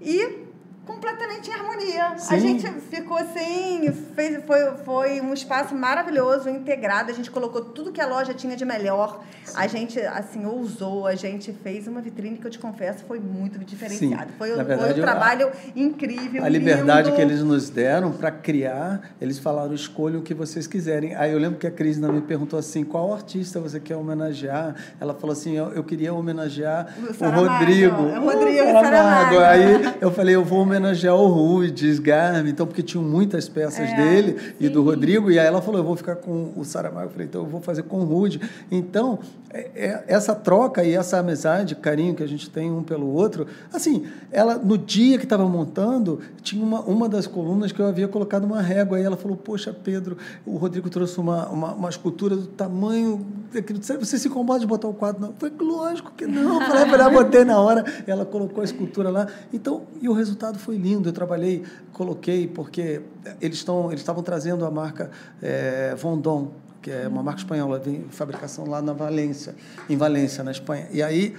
[SPEAKER 4] E completamente em harmonia. Sim. A gente ficou assim, fez, foi, foi um espaço maravilhoso, integrado. A gente colocou tudo que a loja tinha de melhor. Sim. A gente, assim, ousou, a gente fez uma vitrine que eu te confesso foi muito diferenciada. Foi, verdade, foi um trabalho a, incrível.
[SPEAKER 3] A liberdade lindo. que eles nos deram para criar, eles falaram: escolham o que vocês quiserem. Aí eu lembro que a Cris me perguntou assim: qual artista você quer homenagear? Ela falou assim: eu, eu queria homenagear o, o Rodrigo.
[SPEAKER 4] É o Rodrigo o Saramago.
[SPEAKER 3] Aí eu falei: eu vou homenagear homenagear o Rui, Desgarme, então, porque tinham muitas peças é, dele sim. e do Rodrigo, e aí ela falou, eu vou ficar com o Saramago, eu falei, então eu vou fazer com o Rude. Então, é, é, essa troca e essa amizade, carinho que a gente tem um pelo outro, assim, ela, no dia que estava montando, tinha uma, uma das colunas que eu havia colocado uma régua, e ela falou, poxa, Pedro, o Rodrigo trouxe uma, uma, uma escultura do tamanho daquilo, você se incomoda de botar o quadro? Não. Falei, lógico que não, falei, ah, botei na hora, ela colocou a escultura lá, então, e o resultado foi lindo. Eu trabalhei, coloquei, porque eles estão eles estavam trazendo a marca é, Vondon, que é uma marca espanhola, de fabricação lá na Valência, em Valência, na Espanha. E aí,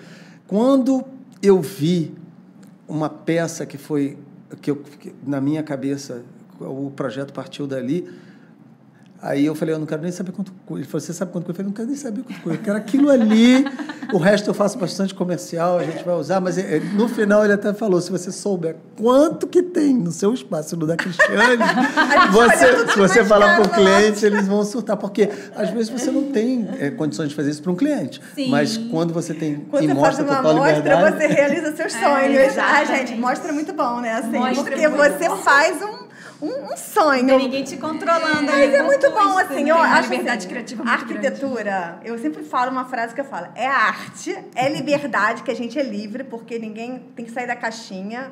[SPEAKER 3] quando eu vi uma peça que foi que, eu, que na minha cabeça o projeto partiu dali, Aí eu falei, eu não quero nem saber quanto custa. Ele falou, você sabe quanto custa? Eu falei, não quero nem saber quanto custa. Eu quero aquilo ali. O resto eu faço bastante comercial, a gente vai usar. Mas eh, no final ele até falou, se você souber quanto que tem no seu espaço no da Cristiane, *laughs* você, se você falar para o cliente, eles vão surtar. Porque às vezes você não tem é, condições de fazer isso para um cliente. Sim. Mas quando você tem
[SPEAKER 4] quando e você mostra faz uma total mostra, liberdade... você realiza seus sonhos. É, ah, gente, mostra muito bom, né? Assim, porque você bom. faz um um, um sonho.
[SPEAKER 2] Tem ninguém te controlando.
[SPEAKER 4] Mas é muito bom, assim. Né? Eu acho
[SPEAKER 1] liberdade
[SPEAKER 4] assim,
[SPEAKER 1] criativa
[SPEAKER 4] muito arquitetura, grande. eu sempre falo uma frase que eu falo: é arte, é liberdade, que a gente é livre, porque ninguém tem que sair da caixinha.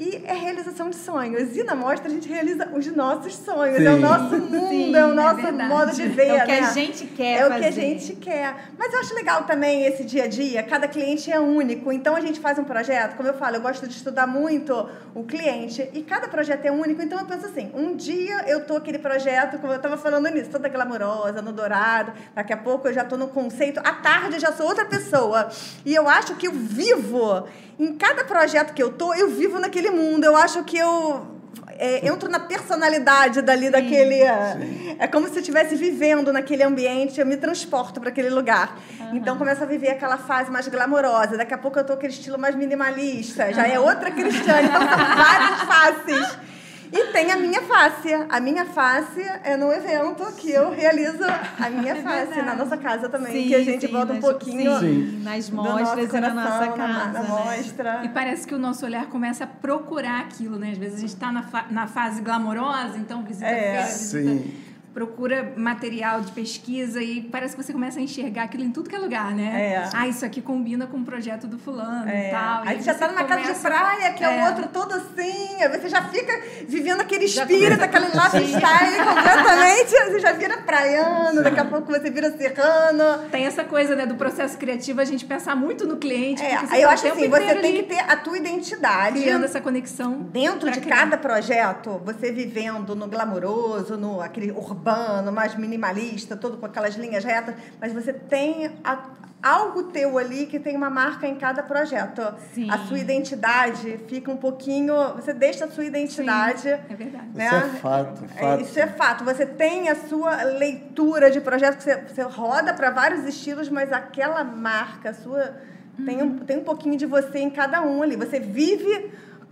[SPEAKER 4] E é realização de sonhos. E na mostra a gente realiza os nossos sonhos. Sim. É o nosso mundo, Sim, é o nosso é modo de ver.
[SPEAKER 2] É o que
[SPEAKER 4] né?
[SPEAKER 2] a gente quer.
[SPEAKER 4] É fazer. o que a gente quer. Mas eu acho legal também esse dia a dia. Cada cliente é único. Então a gente faz um projeto, como eu falo, eu gosto de estudar muito o cliente. E cada projeto é único. Então eu penso assim: um dia eu tô aquele projeto, como eu estava falando nisso, toda glamourosa, no dourado. Daqui a pouco eu já tô no conceito. À tarde eu já sou outra pessoa. E eu acho que eu vivo em cada projeto que eu tô, eu vivo naquele mundo. Eu acho que eu é, entro na personalidade dali sim, daquele. Sim. É como se eu estivesse vivendo naquele ambiente, eu me transporto para aquele lugar. Uhum. Então começo a viver aquela fase mais glamourosa. Daqui a pouco eu tô aquele estilo mais minimalista. Já é outra Cristiane. Então são várias *laughs* faces. E tem a minha face. A minha face é no evento que eu realizo a minha *laughs* é face na nossa casa também, sim, que a gente sim, volta um pouquinho
[SPEAKER 2] sim. nas mostras e na nossa casa. Na,
[SPEAKER 4] na né? mostra.
[SPEAKER 1] E parece que o nosso olhar começa a procurar aquilo, né? Às vezes a gente está na, fa na fase glamourosa, então visita é. feira, visita... Sim procura material de pesquisa e parece que você começa a enxergar aquilo em tudo que é lugar, né? É. Ah, isso aqui combina com o projeto do fulano é. e tal.
[SPEAKER 4] Aí, já tá numa começa... casa de praia, que é, é o outro todo assim, aí você já fica vivendo aquele espírito, aquele lifestyle completamente, você já vira praiano, daqui a pouco você vira serrano.
[SPEAKER 1] Tem essa coisa, né, do processo criativo, a gente pensar muito no cliente.
[SPEAKER 4] É, aí eu tá acho assim, você tem que ter a tua identidade.
[SPEAKER 1] Criando essa conexão.
[SPEAKER 4] Dentro de criar. cada projeto, você vivendo no glamouroso, no aquele urbano, mais minimalista, todo com aquelas linhas retas, mas você tem a, algo teu ali que tem uma marca em cada projeto. Sim. A sua identidade fica um pouquinho. Você deixa a sua identidade. Sim,
[SPEAKER 1] é verdade.
[SPEAKER 3] Né? Isso é fato,
[SPEAKER 4] é, fato. Isso é fato. Você tem a sua leitura de projeto, que você, você roda para vários estilos, mas aquela marca sua uhum. tem, um, tem um pouquinho de você em cada um ali. Você vive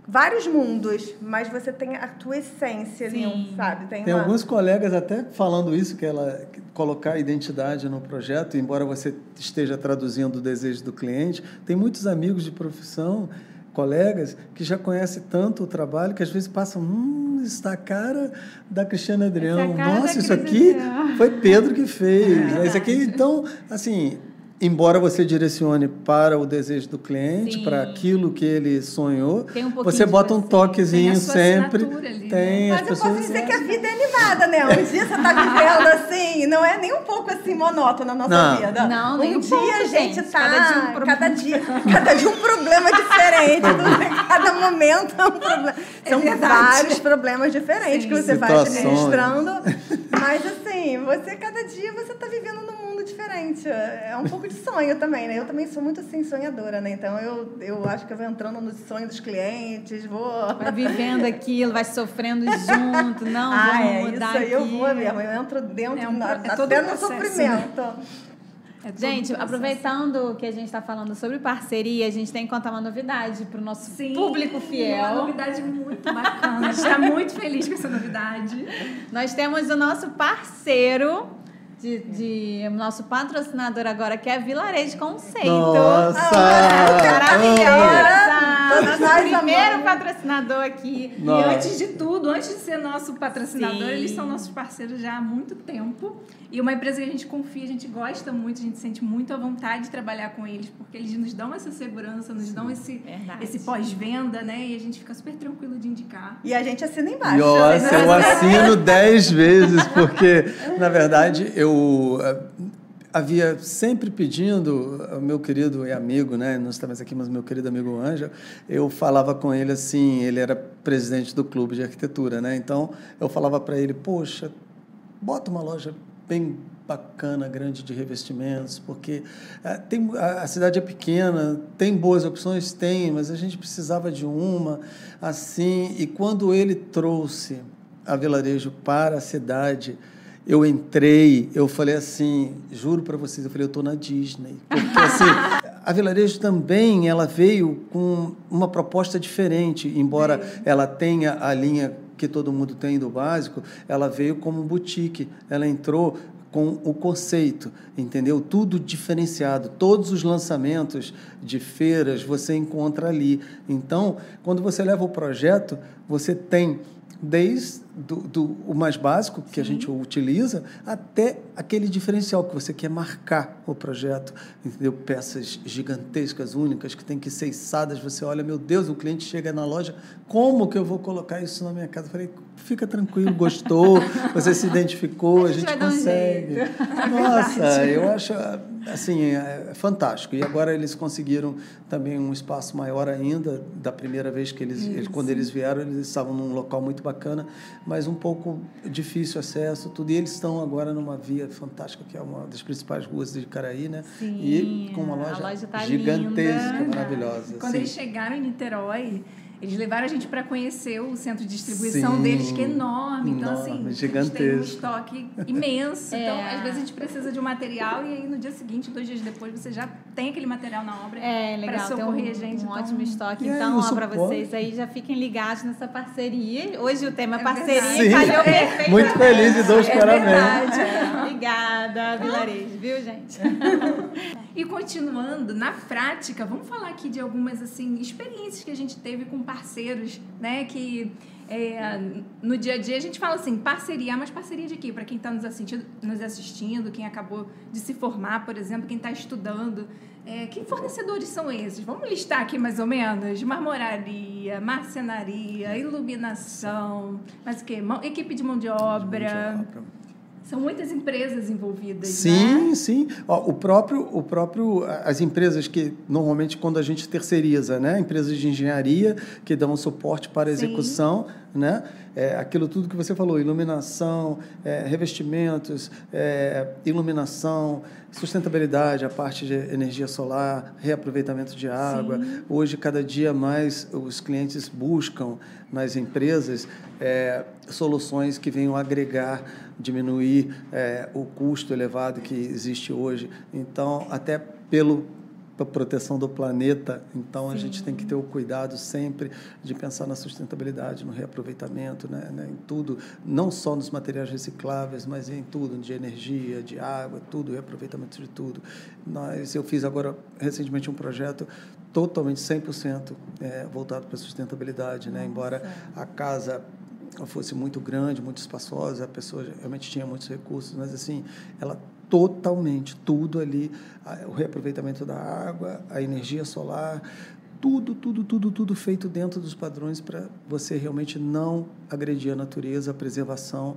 [SPEAKER 4] vários mundos, mas você tem a tua essência ali, sabe?
[SPEAKER 3] Tem, tem uma... alguns colegas até falando isso, que ela que colocar a identidade no projeto, embora você esteja traduzindo o desejo do cliente, tem muitos amigos de profissão, colegas, que já conhecem tanto o trabalho, que às vezes passam, hum, está a cara da Cristiana Adrião. Nossa, isso aqui foi Pedro que fez. *laughs* É isso aqui, então, assim, embora você direcione para o desejo do cliente, Sim. para aquilo que ele sonhou, um você bota um toquezinho tem sempre. Ali, né? tem,
[SPEAKER 4] né? Mas eu posso dizer que a vida é animada, né? Um dia você está vivendo assim, não é nem um pouco assim monótono na nossa
[SPEAKER 2] não.
[SPEAKER 4] vida.
[SPEAKER 2] Não, nem
[SPEAKER 4] um, um dia pouco, a gente está cada dia, um cada dia, cada dia um problema diferente, *laughs* cada momento é um problema. É São verdade. vários problemas diferentes Sim. que você Situações. vai administrando, mas assim, você cada dia você está vivendo diferente. É um pouco de sonho também, né? Eu também sou muito assim sonhadora, né? Então eu, eu acho que eu vou entrando no sonho dos clientes, vou.
[SPEAKER 2] Vai vivendo aquilo, vai sofrendo *laughs* junto, não, ah, vamos é, mudar.
[SPEAKER 4] Isso aí eu vou mesmo, eu entro dentro, é um, na, é até no sofrimento. Né?
[SPEAKER 2] É gente, aproveitando que a gente está falando sobre parceria, a gente tem que contar uma novidade para o nosso Sim, público fiel.
[SPEAKER 1] Uma novidade muito *laughs* bacana. a gente está muito feliz com essa novidade.
[SPEAKER 2] Nós temos o nosso parceiro de, de, nosso patrocinador agora, que é Vilarejo Conceito.
[SPEAKER 3] Nossa! Ah,
[SPEAKER 2] maravilhosa! Nosso primeiro patrocinador aqui.
[SPEAKER 1] Nossa. E antes de tudo, antes de ser nosso patrocinador, Sim. eles são nossos parceiros já há muito tempo. E uma empresa que a gente confia, a gente gosta muito, a gente sente muito a vontade de trabalhar com eles, porque eles nos dão essa segurança, nos dão esse, esse pós-venda, né? E a gente fica super tranquilo de indicar.
[SPEAKER 4] E a gente assina embaixo.
[SPEAKER 3] Nossa, eu assino dez vezes, porque, na verdade, eu eh, havia sempre pedindo ao meu querido e amigo, né, não estamos aqui, mas meu querido amigo Ângelo, eu falava com ele assim, ele era presidente do clube de arquitetura, né? Então, eu falava para ele, poxa, bota uma loja bem bacana, grande de revestimentos, porque é, tem, a, a, cidade é pequena, tem boas opções? Tem, mas a gente precisava de uma assim. E quando ele trouxe a Vilarejo para a cidade, eu entrei, eu falei assim, juro para vocês, eu falei, eu estou na Disney. Porque assim, *laughs* a Vilarejo também ela veio com uma proposta diferente, embora é. ela tenha a linha que todo mundo tem do básico, ela veio como boutique. Ela entrou com o conceito, entendeu? Tudo diferenciado. Todos os lançamentos de feiras você encontra ali. Então, quando você leva o projeto, você tem desde do, do, o mais básico que Sim. a gente utiliza até aquele diferencial que você quer marcar o projeto, entendeu? Peças gigantescas, únicas, que tem que ser içadas. Você olha, meu Deus, o cliente chega na loja, como que eu vou colocar isso na minha casa? Eu falei, fica tranquilo, gostou, *laughs* você se identificou, a gente, a gente consegue. Um *laughs* Nossa, eu acho assim é fantástico. E agora eles conseguiram também um espaço maior ainda da primeira vez que eles, eles quando eles vieram, eles estavam num local muito bacana, mas um pouco difícil acesso, tudo. E eles estão agora numa via fantástica, que é uma das principais ruas de Caraí, né?
[SPEAKER 2] Sim,
[SPEAKER 3] e com uma loja, loja tá gigantesca, linda. maravilhosa.
[SPEAKER 1] Quando eles chegaram em Niterói, eles levaram a gente para conhecer o centro de distribuição Sim, deles, que é enorme. Então, enorme, assim, gigantesco. a gente tem um estoque imenso. *laughs* é. Então, às vezes a gente precisa de um material e aí no dia seguinte, dois dias depois, você já tem aquele material na obra
[SPEAKER 2] é, legal. para socorrer um, a gente. Um então, ótimo estoque. Então, ó, para vocês aí, já fiquem ligados nessa parceria. Hoje o tema é parceria e calhou perfeito.
[SPEAKER 3] Muito feliz e dou os
[SPEAKER 2] é
[SPEAKER 3] parabéns.
[SPEAKER 2] Verdade. Obrigada, Vilarejo, viu, gente? *laughs*
[SPEAKER 1] e continuando, na prática, vamos falar aqui de algumas assim experiências que a gente teve com parceiros, né? Que é, no dia a dia a gente fala assim, parceria, mas parceria de quê? Para quem está nos assistindo, nos assistindo, quem acabou de se formar, por exemplo, quem está estudando. É, que fornecedores são esses? Vamos listar aqui mais ou menos? Marmoraria, marcenaria, iluminação, mas o quê? Equipe de mão de obra. Mão de obra são muitas empresas envolvidas,
[SPEAKER 3] sim,
[SPEAKER 1] né?
[SPEAKER 3] Sim, o próprio, o próprio, as empresas que normalmente quando a gente terceiriza, né, empresas de engenharia que dão suporte para a execução, sim né? É, aquilo tudo que você falou, iluminação, é, revestimentos, é, iluminação, sustentabilidade, a parte de energia solar, reaproveitamento de água. Sim. Hoje, cada dia mais, os clientes buscam nas empresas é, soluções que venham agregar, diminuir é, o custo elevado que existe hoje. Então, até pelo para a proteção do planeta. Então, Sim. a gente tem que ter o cuidado sempre de pensar na sustentabilidade, no reaproveitamento, né, né, em tudo, não só nos materiais recicláveis, mas em tudo, de energia, de água, tudo, reaproveitamento de tudo. Nós, eu fiz agora, recentemente, um projeto totalmente 100% é, voltado para a sustentabilidade, né? embora a casa fosse muito grande, muito espaçosa, a pessoa realmente tinha muitos recursos, mas assim, ela totalmente, tudo ali, o reaproveitamento da água, a energia solar, tudo, tudo, tudo, tudo feito dentro dos padrões para você realmente não agredir a natureza, a preservação,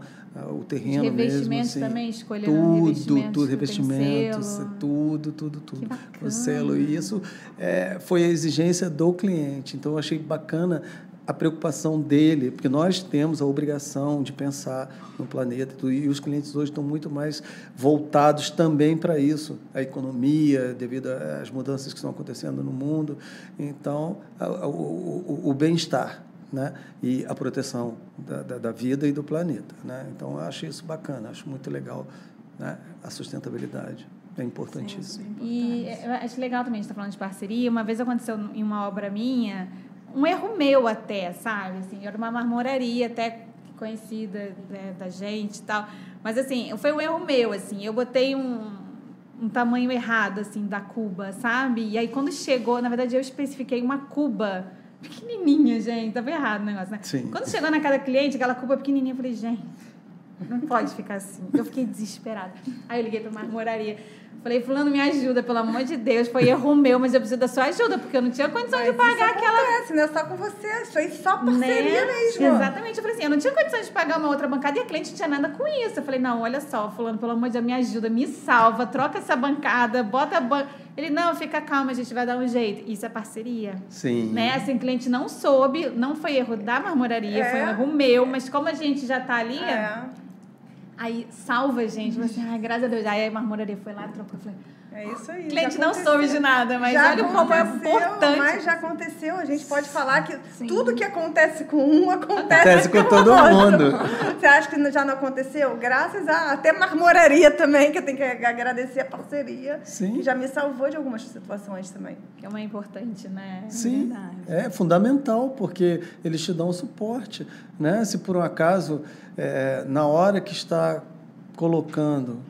[SPEAKER 3] o terreno
[SPEAKER 2] Os revestimentos
[SPEAKER 3] mesmo. Assim,
[SPEAKER 2] também, escolheram tudo,
[SPEAKER 3] revestimentos. Tudo, revestimentos, tudo, tudo, tudo. O selo. E isso é, foi a exigência do cliente. Então, eu achei bacana a preocupação dele, porque nós temos a obrigação de pensar no planeta e os clientes hoje estão muito mais voltados também para isso, a economia, devido às mudanças que estão acontecendo no mundo, então o, o, o bem-estar, né? e a proteção da, da, da, vida e do planeta, né? Então eu acho isso bacana, acho muito legal, né? A sustentabilidade. É importantíssimo.
[SPEAKER 2] Sim, é e eu acho legal também a gente estar tá falando de parceria. Uma vez aconteceu em uma obra minha, um erro meu até, sabe? Assim, era uma marmoraria até conhecida né, da gente e tal. Mas, assim, foi um erro meu, assim. Eu botei um, um tamanho errado, assim, da cuba, sabe? E aí, quando chegou, na verdade, eu especifiquei uma cuba pequenininha, gente. Tava errado o negócio, né?
[SPEAKER 3] Sim.
[SPEAKER 2] Quando chegou na cada cliente, aquela cuba pequenininha, eu falei, gente, não pode ficar assim. Eu fiquei desesperada. Aí eu liguei pra marmoraria. Falei, fulano, me ajuda, pelo amor de Deus. Foi erro meu, mas eu preciso da sua ajuda, porque eu não tinha condição mas de pagar
[SPEAKER 4] isso
[SPEAKER 2] aquela.
[SPEAKER 4] Acontece, não é só com você, isso aí só parceria né? mesmo.
[SPEAKER 2] Exatamente. Eu falei assim, eu não tinha condição de pagar uma outra bancada e a cliente não tinha nada com isso. Eu falei, não, olha só, fulano, pelo amor de Deus, me ajuda, me salva, troca essa bancada, bota a banca. Ele, não, fica calma, a gente vai dar um jeito. Isso é parceria.
[SPEAKER 3] Sim.
[SPEAKER 2] Né? Assim, o cliente não soube, não foi erro da marmoraria, é. foi um erro meu, mas como a gente já tá ali. É. Aí salva gente. Assim, ai, graças a Deus. Aí a marmoraria foi lá, trocou. Falei,
[SPEAKER 4] é isso aí.
[SPEAKER 2] O cliente não soube de nada, mas já olha como é importante.
[SPEAKER 4] Mas já aconteceu. A gente pode falar que Sim. tudo que acontece com um acontece,
[SPEAKER 3] acontece com,
[SPEAKER 4] com
[SPEAKER 3] todo mundo. *laughs*
[SPEAKER 4] Você acha que já não aconteceu? Graças a até marmoraria também, que eu tenho que agradecer a parceria.
[SPEAKER 3] Sim.
[SPEAKER 4] Que já me salvou de algumas situações também.
[SPEAKER 2] Que é uma importante, né?
[SPEAKER 3] Sim. É, é fundamental, porque eles te dão suporte. Né? Se por um acaso, é, na hora que está colocando,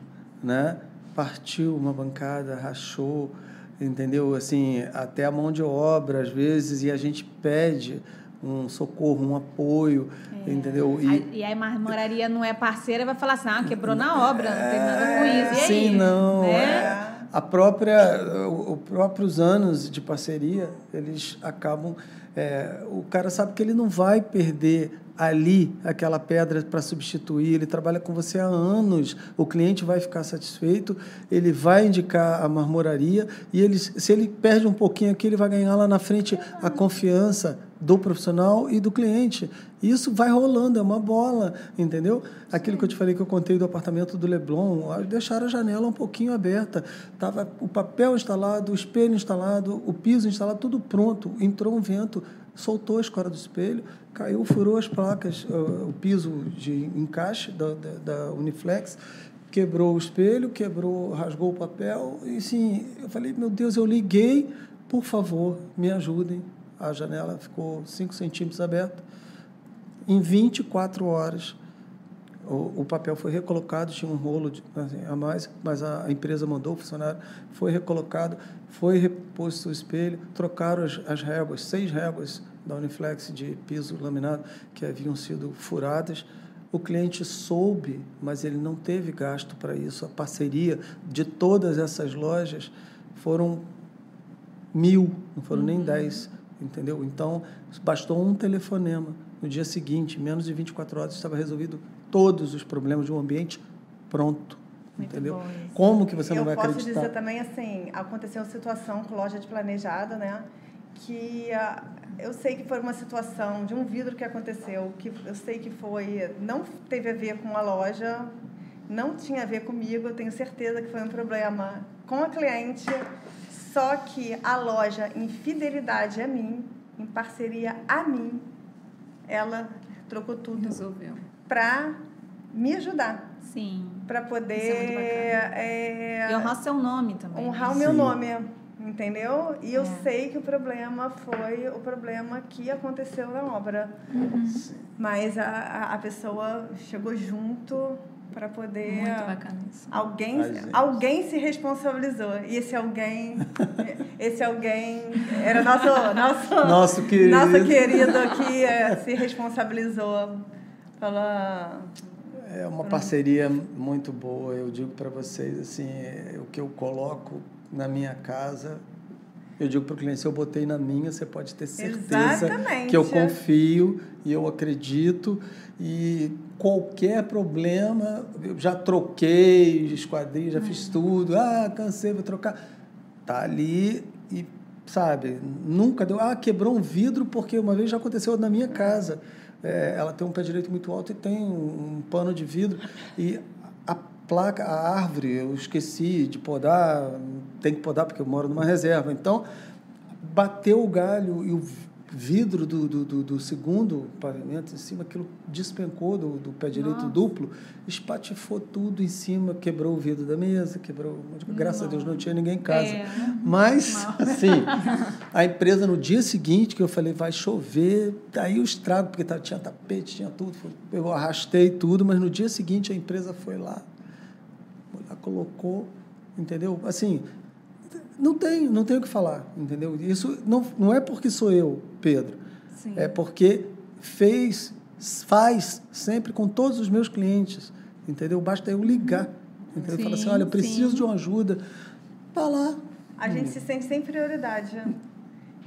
[SPEAKER 3] né? Partiu uma bancada, rachou, entendeu? Assim, até a mão de obra, às vezes, e a gente pede um socorro, um apoio, é. entendeu?
[SPEAKER 2] E, e a marmoraria não é parceira, vai falar assim, ah, quebrou na obra, não tem nada com isso. E
[SPEAKER 3] sim,
[SPEAKER 2] aí?
[SPEAKER 3] não.
[SPEAKER 2] Né?
[SPEAKER 3] É, a própria, os próprios anos de parceria, eles acabam... É, o cara sabe que ele não vai perder ali aquela pedra para substituir, ele trabalha com você há anos, o cliente vai ficar satisfeito, ele vai indicar a marmoraria e ele, se ele perde um pouquinho aqui, ele vai ganhar lá na frente a confiança do profissional e do cliente. Isso vai rolando, é uma bola, entendeu? Aquilo que eu te falei que eu contei do apartamento do Leblon, deixaram a janela um pouquinho aberta, tava o papel instalado, o espelho instalado, o piso instalado, tudo pronto. Entrou um vento, soltou a escora do espelho, caiu, furou as placas, o piso de encaixe da, da, da Uniflex, quebrou o espelho, quebrou, rasgou o papel. E sim, eu falei, meu Deus, eu liguei, por favor, me ajudem. A janela ficou 5 centímetros aberta. Em 24 horas, o, o, papel foi recolocado, tinha um rolo de, assim, a mais, mas a, a, empresa mandou o funcionário, foi recolocado, foi reposto o espelho, trocaram as, as réguas, seis réguas da Uniflex de piso laminado que haviam sido furadas. O cliente soube, mas ele não teve gasto para isso. A parceria de todas essas lojas foram mil, não foram uhum. nem dez, entendeu? Então, bastou um telefonema. No dia seguinte, menos de 24 horas, estava resolvido todos os problemas de um ambiente pronto. Muito entendeu? Como que você não vai acreditar?
[SPEAKER 4] Eu posso dizer também, assim, aconteceu uma situação com loja de planejado, né? Que a, eu sei que foi uma situação de um vidro que aconteceu, que eu sei que foi, não teve a ver com a loja, não tinha a ver comigo, eu tenho certeza que foi um problema com a cliente, só que a loja, em fidelidade a mim, em parceria a mim, ela trocou tudo.
[SPEAKER 1] Resolveu.
[SPEAKER 4] Para me ajudar.
[SPEAKER 2] Sim.
[SPEAKER 4] Para poder. É,
[SPEAKER 2] e honrar seu nome também.
[SPEAKER 4] Honrar o meu nome. Entendeu? E eu é. sei que o problema foi o problema que aconteceu na obra. Uhum. Mas a, a pessoa chegou junto para poder.
[SPEAKER 1] Muito bacana isso.
[SPEAKER 4] Alguém, alguém se responsabilizou. E esse alguém. *laughs* esse alguém era nosso. Nosso,
[SPEAKER 3] nosso querido.
[SPEAKER 4] Nosso querido que é, se responsabilizou pela.
[SPEAKER 3] É uma parceria muito boa. Eu digo para vocês assim, é, o que eu coloco na minha casa eu digo para o cliente, se eu botei na minha, você pode ter certeza
[SPEAKER 4] Exatamente.
[SPEAKER 3] que eu confio e eu acredito. E qualquer problema, eu já troquei esquadrilha, já fiz uhum. tudo. Ah, cansei, vou trocar. Tá ali e, sabe, nunca deu. Ah, quebrou um vidro porque uma vez já aconteceu na minha casa. É, ela tem um pé direito muito alto e tem um, um pano de vidro. E a placa, a árvore, eu esqueci de podar, tem que podar porque eu moro numa reserva. Então, bateu o galho e o vidro do, do, do, do segundo pavimento em cima, aquilo despencou do, do pé direito Nossa. duplo, espatifou tudo em cima, quebrou o vidro da mesa, quebrou. Graças Nossa. a Deus não tinha ninguém em casa. É. Mas, assim, *laughs* a empresa no dia seguinte que eu falei, vai chover, aí o estrago, porque tinha tapete, tinha tudo, eu arrastei tudo, mas no dia seguinte a empresa foi lá, lá colocou, entendeu? Assim, não tem, não tem o que falar, entendeu? Isso não, não é porque sou eu, Pedro. Sim. É porque fez, faz sempre com todos os meus clientes, entendeu? Basta eu ligar, entendeu? Sim, Fala assim, olha, eu preciso sim. de uma ajuda. Tá lá.
[SPEAKER 4] A gente se sente sem prioridade.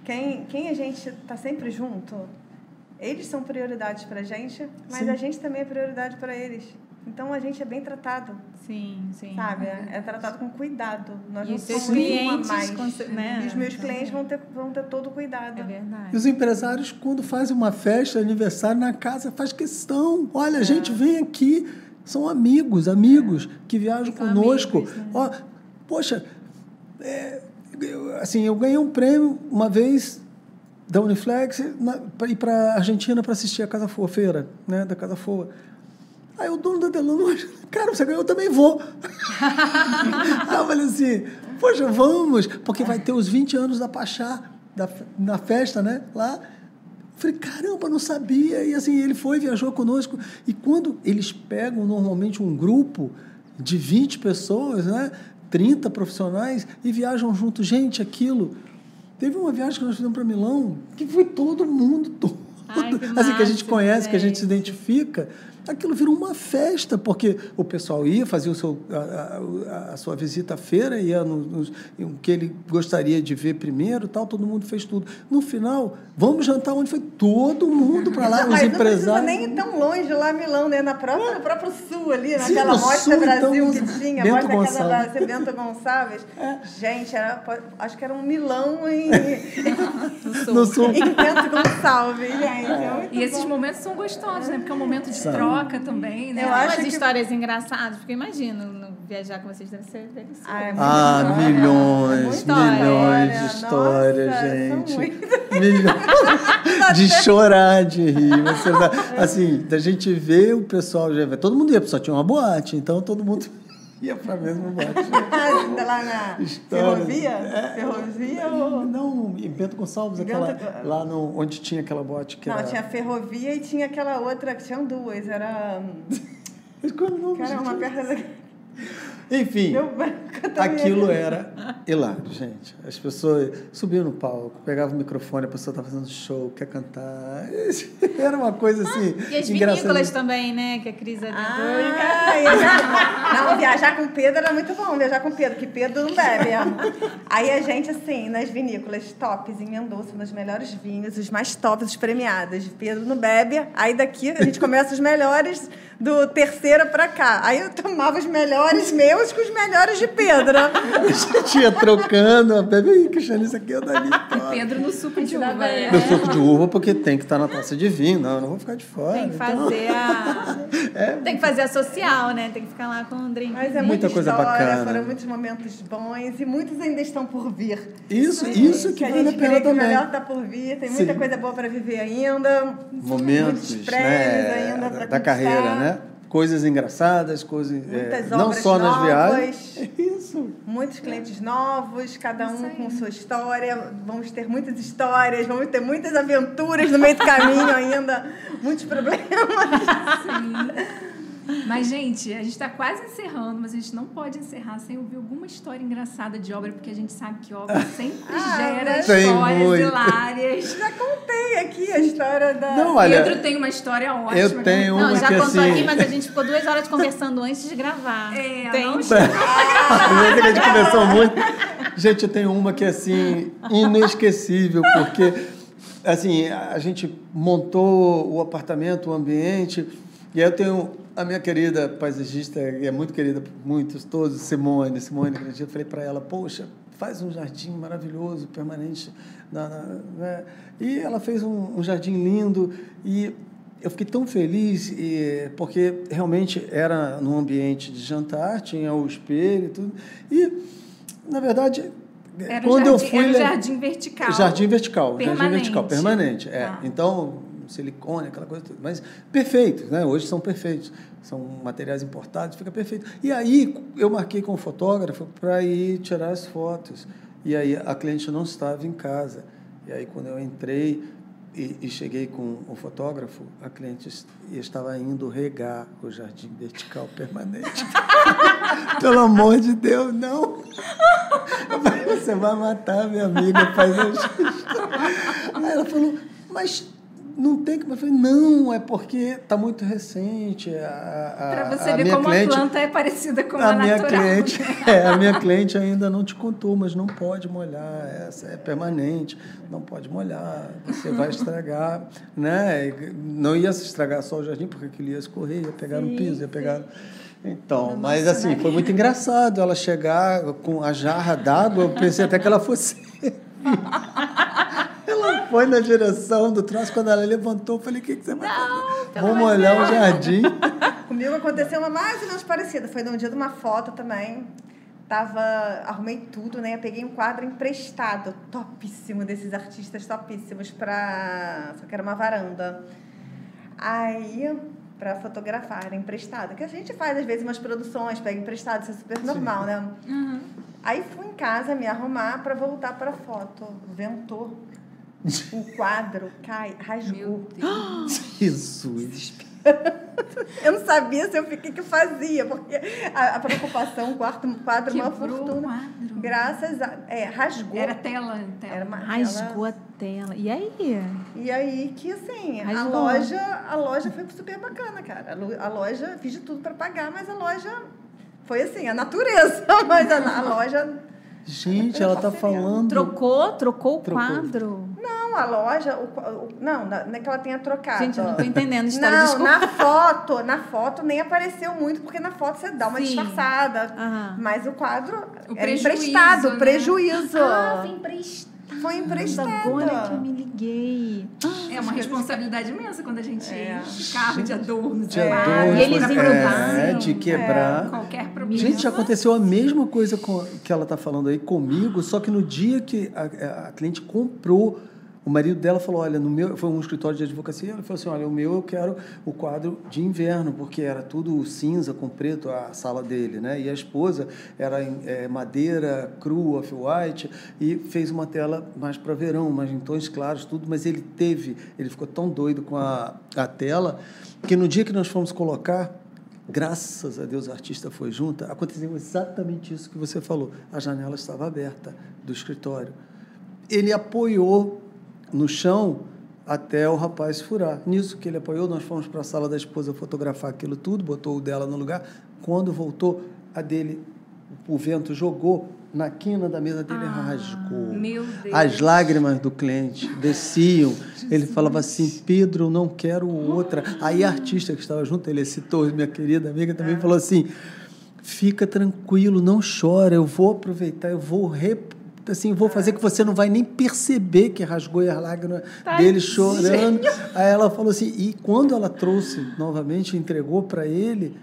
[SPEAKER 4] Quem, quem a gente está sempre junto, eles são prioridades para a gente, mas a gente também é prioridade para eles. Então a gente é bem tratado.
[SPEAKER 2] Sim, sim.
[SPEAKER 4] Sabe? É, é tratado com cuidado. Nós
[SPEAKER 2] e
[SPEAKER 4] não
[SPEAKER 2] somos clientes,
[SPEAKER 4] mais. Né? E os meus clientes vão ter, vão ter todo o cuidado.
[SPEAKER 2] É verdade.
[SPEAKER 3] E os empresários, quando fazem uma festa, aniversário na casa, faz questão. Olha, a é. gente vem aqui, são amigos, amigos é. que viajam Ficam conosco. Amigos, né? Ó, poxa, é, eu, assim, eu ganhei um prêmio uma vez da Uniflex para ir para Argentina para assistir a Casa Foa, feira né, da Casa Foa. Aí o dono da Delano, *laughs* cara, você ganhou, eu também vou. *laughs* Aí eu falei assim, poxa, vamos, porque vai ter os 20 anos da Pachá, da, na festa, né, lá. Eu falei, caramba, não sabia. E assim, ele foi, viajou conosco. E quando eles pegam normalmente um grupo de 20 pessoas, né, 30 profissionais, e viajam junto, gente, aquilo. Teve uma viagem que nós fizemos para Milão, que foi todo mundo, *laughs* todo, Ai, que assim, que a gente conhece, gente. que a gente se identifica aquilo virou uma festa, porque o pessoal ia, fazia o seu, a, a, a sua visita à feira, ia no, no, o que ele gostaria de ver primeiro, tal, todo mundo fez tudo. No final, vamos jantar onde foi todo mundo para lá, os empresários. Não
[SPEAKER 4] nem tão longe lá Milão, né? Na própria, no próprio sul ali, naquela Sim, Mostra sul, Brasil então, que tinha, Bento Mostra Gonçalves. Bento Gonçalves. *laughs* É. Gente, era, acho que era um Milão em,
[SPEAKER 2] no *laughs* sul. *laughs* No sul.
[SPEAKER 4] em Bento Gonçalves, gente. É.
[SPEAKER 1] E esses momentos são gostosos, né? Porque é um momento de troca troca também, né?
[SPEAKER 2] Eu acho que... histórias engraçadas, porque imagino, viajar com vocês deve ser delicioso. Ah, é
[SPEAKER 3] ah milhões, milhões de histórias, gente. Milhões de chorar, de rir. Você, *laughs* assim, da gente ver o pessoal, já, todo mundo ia, só tinha uma boate, então todo mundo ia para a mesma boate. *laughs*
[SPEAKER 4] lá na ferrovia? É, ferrovia ou...
[SPEAKER 3] Não, em Bento Gonçalves, aquela, lá no, onde tinha aquela boate que
[SPEAKER 4] Não,
[SPEAKER 3] era...
[SPEAKER 4] tinha ferrovia e tinha aquela outra, que tinham duas, era...
[SPEAKER 3] Mas qual o nome?
[SPEAKER 4] Era uma perto
[SPEAKER 3] enfim, aquilo era hilário, gente. As pessoas subiam no palco, pegavam o microfone, a pessoa estava fazendo show, quer cantar. *laughs* Era uma coisa assim.
[SPEAKER 2] Ah, e as vinícolas também, né? Que a Cris é
[SPEAKER 4] ah, Não, viajar com Pedro era muito bom, viajar com Pedro, que Pedro não bebe. Aí a gente, assim, nas vinícolas tops em Mendonça, nos melhores vinhos, os mais tops, os premiados. Pedro não bebe, aí daqui a gente começa os melhores do terceiro para cá. Aí eu tomava os melhores meus com os melhores de Pedro. *laughs*
[SPEAKER 3] A gente ia trocando, bebe aí, Cristiane, isso aqui é Dani. *laughs*
[SPEAKER 1] E Pedro no suco de uva. É.
[SPEAKER 3] No suco de uva, porque tem que estar na taça de vinho, não, eu não vou ficar de fora.
[SPEAKER 2] Tem que então. fazer a. *laughs* É. Tem que fazer a social, né? Tem que ficar lá com o drink.
[SPEAKER 4] Mas é muita, muita coisa história, bacana. Foram muitos momentos bons e muitos ainda estão por vir.
[SPEAKER 3] Isso, isso que, que vale a, gente a pena também.
[SPEAKER 4] melhor está por vir, tem muita Sim. coisa boa para viver ainda.
[SPEAKER 3] Momentos, né? ainda da, da carreira, né? Coisas engraçadas, coisas é, não só novas, nas viagens. *laughs*
[SPEAKER 4] Isso. Muitos clientes novos, cada um com sua história. Vamos ter muitas histórias, vamos ter muitas aventuras no meio do caminho ainda, muitos problemas.
[SPEAKER 1] Sim. Mas, gente, a gente está quase encerrando, mas a gente não pode encerrar sem ouvir alguma história engraçada de obra, porque a gente sabe que obra *laughs* sempre ah, gera histórias muito. hilárias.
[SPEAKER 4] Já contei aqui a história da.
[SPEAKER 1] Não, olha, Pedro tem uma história ótima.
[SPEAKER 3] Eu tenho uma
[SPEAKER 2] Não, já
[SPEAKER 3] que,
[SPEAKER 2] contou
[SPEAKER 3] assim...
[SPEAKER 2] aqui, mas a gente ficou duas horas conversando antes de gravar.
[SPEAKER 1] É, tem.
[SPEAKER 3] Não *laughs* a gente conversou muito. Gente, eu tenho uma que é assim, inesquecível, porque assim, a gente montou o apartamento, o ambiente, e aí eu tenho a minha querida paisagista, é muito querida por muitos, todos, Simone, Simone, eu falei para ela, poxa, faz um jardim maravilhoso, permanente. Na, na, né? E ela fez um, um, jardim lindo e eu fiquei tão feliz e, porque realmente era num ambiente de jantar, tinha o espelho e tudo. E, na verdade,
[SPEAKER 1] era quando jardim, eu fui... Era jardim vertical.
[SPEAKER 3] Jardim vertical, permanente. jardim vertical, permanente. É. Ah. Então, silicone, aquela coisa toda. Mas perfeitos, né? Hoje são perfeitos. São materiais importados, fica perfeito. E aí eu marquei com o fotógrafo para ir tirar as fotos. E aí a cliente não estava em casa. E aí quando eu entrei e, e cheguei com o fotógrafo, a cliente estava indo regar o jardim vertical permanente. *laughs* Pelo amor de Deus, não! Você vai matar minha amiga, faz Aí ela falou, mas não tem que. Eu falei, não, é porque está muito recente.
[SPEAKER 1] Para você ver como cliente, a planta é parecida com a,
[SPEAKER 3] a minha
[SPEAKER 1] natural.
[SPEAKER 3] cliente, *laughs* é, a minha cliente ainda não te contou, mas não pode molhar. Essa é permanente, não pode molhar. Você vai *laughs* estragar, né? Não ia se estragar só o jardim, porque aquilo ia escorrer, ia pegar sim, no piso, ia pegar. Sim. Então, Nossa, mas assim, foi muito engraçado ela chegar com a jarra d'água. Eu pensei até que ela fosse. *laughs* Foi na direção do troço, quando ela levantou, eu falei, o que, que você vai fazer? Vamos olhar o jardim. *laughs*
[SPEAKER 4] Comigo aconteceu uma mais ou menos parecida. Foi no dia de uma foto também. Tava, arrumei tudo, né? Eu peguei um quadro emprestado, topíssimo, desses artistas topíssimos, pra... só que era uma varanda. Aí, para fotografar, era emprestado. Que a gente faz, às vezes, umas produções, pega emprestado, isso é super normal, Sim. né? Uhum. Aí fui em casa me arrumar para voltar para foto. Ventou o quadro cai, rasgou. *gasps*
[SPEAKER 3] Jesus!
[SPEAKER 4] eu não sabia se eu fiquei que fazia, porque a, a preocupação, o quarto quadro, Quebrou uma fortuna. Quadro. Graças a. É, rasgou.
[SPEAKER 1] Era tela, tela.
[SPEAKER 2] Era uma Rasgou tela. a tela. E aí?
[SPEAKER 4] E aí que assim, a loja, a loja foi super bacana, cara. A loja, fiz de tudo para pagar, mas a loja foi assim, a natureza, *laughs* mas a, a loja.
[SPEAKER 3] Gente, ela tá falando.
[SPEAKER 2] Trocou, trocou o trocou. quadro.
[SPEAKER 4] A loja, o, o, não, não é que ela tenha trocado.
[SPEAKER 2] Gente, eu não tô entendendo história,
[SPEAKER 4] Não,
[SPEAKER 2] desculpa.
[SPEAKER 4] na foto, na foto nem apareceu muito, porque na foto você dá uma Sim. disfarçada. Uhum. Mas o quadro o é emprestado, né? prejuízo.
[SPEAKER 2] Ah, foi emprestado.
[SPEAKER 4] Foi emprestado.
[SPEAKER 2] Agora que eu me liguei.
[SPEAKER 1] É uma responsabilidade imensa quando a gente é. carro de adorno, de
[SPEAKER 3] é. adorno,
[SPEAKER 2] e eles embrulharam.
[SPEAKER 3] É, de quebrar.
[SPEAKER 1] É, qualquer problema.
[SPEAKER 3] Gente, aconteceu a mesma coisa com, que ela está falando aí comigo, só que no dia que a, a cliente comprou o marido dela falou, olha, no meu foi um escritório de advocacia, ele falou assim, olha, o meu eu quero o quadro de inverno, porque era tudo cinza com preto a sala dele, né? E a esposa era em é, madeira crua, off-white, e fez uma tela mais para verão, mais em tons claros, tudo, mas ele teve, ele ficou tão doido com a, a tela, que no dia que nós fomos colocar, graças a Deus a artista foi junto, aconteceu exatamente isso que você falou. A janela estava aberta do escritório. Ele apoiou no chão até o rapaz furar. Nisso que ele apoiou, nós fomos para a sala da esposa fotografar aquilo tudo, botou o dela no lugar. Quando voltou, a dele, o vento jogou na quina da mesa dele ah, rasgou. As lágrimas do cliente desciam. Ele falava assim: Pedro, não quero outra. Aí a artista que estava junto, ele citou, minha querida amiga, também ah. falou assim fica tranquilo, não chora, eu vou aproveitar, eu vou re, assim, vou fazer que você não vai nem perceber que rasgou a lágrima dele chorando. Aí ela falou assim, e quando ela trouxe novamente, entregou para ele,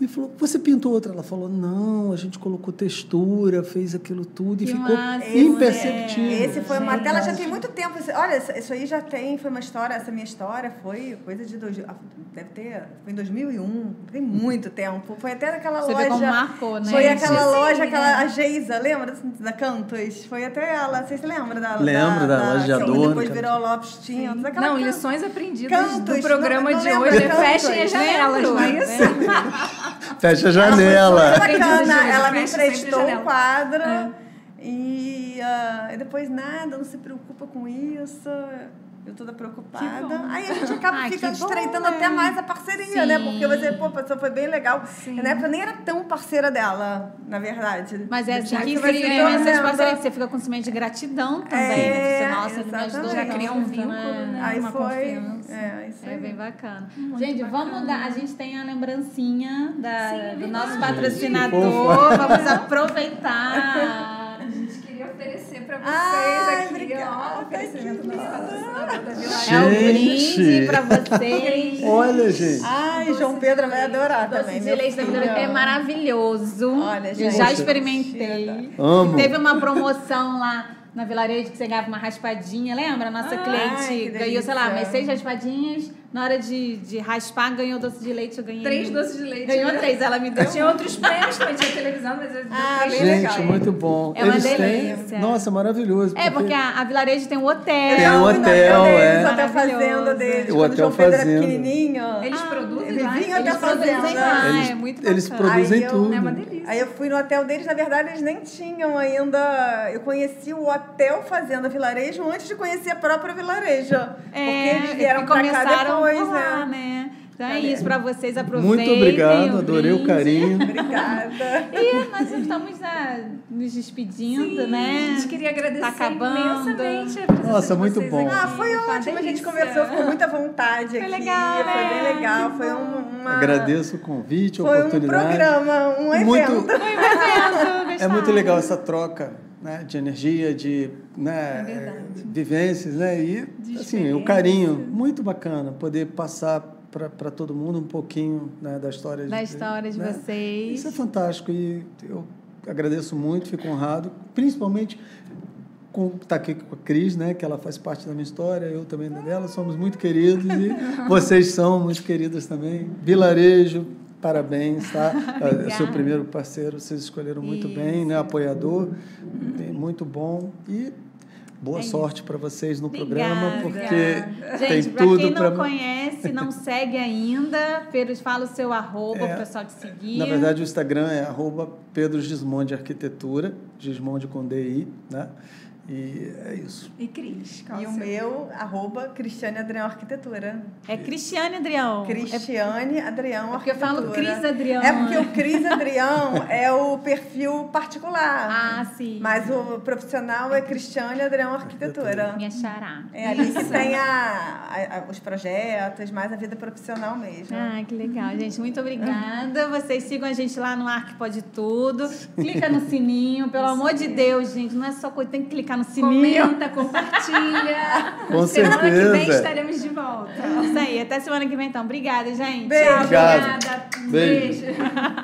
[SPEAKER 3] ele falou, você pintou outra? Ela falou, não, a gente colocou textura, fez aquilo tudo e que ficou imperceptível.
[SPEAKER 4] Esse foi uma tela, já tem muito tempo. Olha, isso aí já tem, foi uma história, essa minha história foi coisa de, dois, ah, deve ter, foi em 2001, tem muito tempo. Foi até naquela
[SPEAKER 2] você
[SPEAKER 4] loja.
[SPEAKER 2] Vê como marcou, né?
[SPEAKER 4] Foi aquela Sim, loja, aquela, né? a Geisa, lembra da Cantos? Foi até ela, vocês se lembram da...
[SPEAKER 3] Lembro da, da loja de adorno.
[SPEAKER 4] Depois virou Lopes tinha.
[SPEAKER 1] Não, Cantos. lições aprendidas Cantos, do programa não, não de hoje. Fechem as janelas, não é isso? *laughs*
[SPEAKER 3] Fecha a janela.
[SPEAKER 4] Ela foi bacana, ela me emprestou o quadro. É. E, uh, e depois, nada, não se preocupa com isso eu toda preocupada. Aí a gente acaba ficando estreitando até mais a parceria, Sim. né? Porque você, pô, a pessoa foi bem legal. Sim. Na época eu nem era tão parceira dela, na verdade.
[SPEAKER 2] Mas é assim que você essas parcerias, você fica com sentimento de gratidão também. É, você, nossa, ele me ajudou.
[SPEAKER 1] Já cria um vínculo, né?
[SPEAKER 4] né? Aí Uma foi. Confiança.
[SPEAKER 2] É, isso é bem bacana. Muito gente, bacana. vamos dar. A gente tem a lembrancinha da, Sim, do nosso patrocinador. Vamos aproveitar *laughs*
[SPEAKER 1] Ai, aqui, obrigada, ó, oferecimento do patrocinador da
[SPEAKER 2] Vila É um brinde para vocês. *laughs*
[SPEAKER 3] Olha, gente.
[SPEAKER 4] Ai, João Pedro vai adorar também.
[SPEAKER 2] de leite da Vila é maravilhoso. Olha, gente. Eu já experimentei.
[SPEAKER 3] Amo.
[SPEAKER 2] Teve uma promoção lá na Vilarejo que você ganhava uma raspadinha, lembra? Nossa cliente ganhou, sei lá, umas seis raspadinhas na hora de, de raspar, ganhou doce de leite, eu ganhei.
[SPEAKER 1] Três doces de leite.
[SPEAKER 2] Ganhou né? três, ela me deu.
[SPEAKER 1] Tinha outros prêmios também, tinha televisão, mas eu *laughs*
[SPEAKER 3] ah, Gente, legal. muito bom.
[SPEAKER 2] É uma Eles delícia.
[SPEAKER 3] Têm... Nossa, maravilhoso.
[SPEAKER 2] É, porque a, a Vilarejo tem um hotel.
[SPEAKER 3] Tem um hotel, é.
[SPEAKER 4] O hotel fazenda deles.
[SPEAKER 3] O hotel fazenda.
[SPEAKER 4] era pequenininho.
[SPEAKER 1] Eles ah, produzem
[SPEAKER 4] eles
[SPEAKER 1] lá.
[SPEAKER 4] Vinham até
[SPEAKER 2] fazenda. Eles, é muito
[SPEAKER 3] Eles produzem tudo.
[SPEAKER 1] É uma delícia.
[SPEAKER 4] Aí eu fui no hotel deles, na verdade eles nem tinham ainda... Eu conheci o hotel Fazenda Vilarejo antes de conhecer a própria Vilarejo. É, porque eles vieram pra cá depois,
[SPEAKER 2] né? né? Então é isso, para vocês aproveitem.
[SPEAKER 3] Muito obrigado, adorei o carinho.
[SPEAKER 4] Obrigada.
[SPEAKER 2] E nós estamos né, nos despedindo,
[SPEAKER 1] Sim,
[SPEAKER 2] né?
[SPEAKER 1] A gente queria agradecer tá acabando. imensamente
[SPEAKER 3] a Nossa, muito bom.
[SPEAKER 4] Aqui. Ah, foi ótimo, a gente conversou com muita vontade foi aqui.
[SPEAKER 2] Legal,
[SPEAKER 4] foi né? bem legal, foi uma...
[SPEAKER 3] Agradeço o convite, a
[SPEAKER 4] foi
[SPEAKER 3] oportunidade.
[SPEAKER 4] Foi um programa, um evento.
[SPEAKER 3] Muito... *laughs*
[SPEAKER 2] Foi um evento,
[SPEAKER 3] É muito legal essa troca né, de energia, de né, é vivências, né? E assim, o carinho, muito bacana poder passar para todo mundo um pouquinho né, da história
[SPEAKER 2] da de, história de né? vocês.
[SPEAKER 3] Isso é fantástico e eu agradeço muito, fico honrado, principalmente com estar tá aqui com a Cris, né, que ela faz parte da minha história, eu também da dela, somos muito queridos e *laughs* vocês são muito queridas também. Vilarejo, parabéns, tá? *laughs* é seu primeiro parceiro, vocês escolheram muito Isso. bem, né, apoiador, muito bom e Boa é sorte para vocês no Obrigada. programa, porque Gente, tem tudo
[SPEAKER 2] para... quem
[SPEAKER 3] não
[SPEAKER 2] pra... conhece, *laughs* não segue ainda, Pedro, fala o seu arroba é, para o pessoal te seguir.
[SPEAKER 3] Na verdade, o Instagram é arroba Pedro Gismonde Arquitetura, Gismonde com DI, né? E é isso.
[SPEAKER 1] E Cris?
[SPEAKER 4] E o meu, arroba Cristiane Adrião Arquitetura.
[SPEAKER 2] É Cristiane Adrião.
[SPEAKER 4] Cristiane é... Adrião Arquitetura. Porque
[SPEAKER 2] eu falo Cris Adrião.
[SPEAKER 4] É porque o Cris Adrião *laughs* é o perfil particular.
[SPEAKER 2] Ah, sim.
[SPEAKER 4] Mas o profissional é Cristiane Adrião Arquitetura.
[SPEAKER 2] Minha xará.
[SPEAKER 4] É ali que tem a, a, os projetos, mais a vida profissional mesmo.
[SPEAKER 2] Ah, que legal, gente. Muito obrigada. Vocês sigam a gente lá no Arque Pode Tudo. Clica no sininho, pelo amor de Deus, gente. Não é só coisa, tem que clicar no sininho.
[SPEAKER 1] Comenta, compartilha. *laughs*
[SPEAKER 3] Com
[SPEAKER 1] semana
[SPEAKER 3] certeza.
[SPEAKER 1] que vem estaremos de volta.
[SPEAKER 2] Isso aí. Até semana que vem, então. Obrigada, gente.
[SPEAKER 4] Beijo.
[SPEAKER 1] Tchau, obrigada. Beijo. Beijo. *laughs*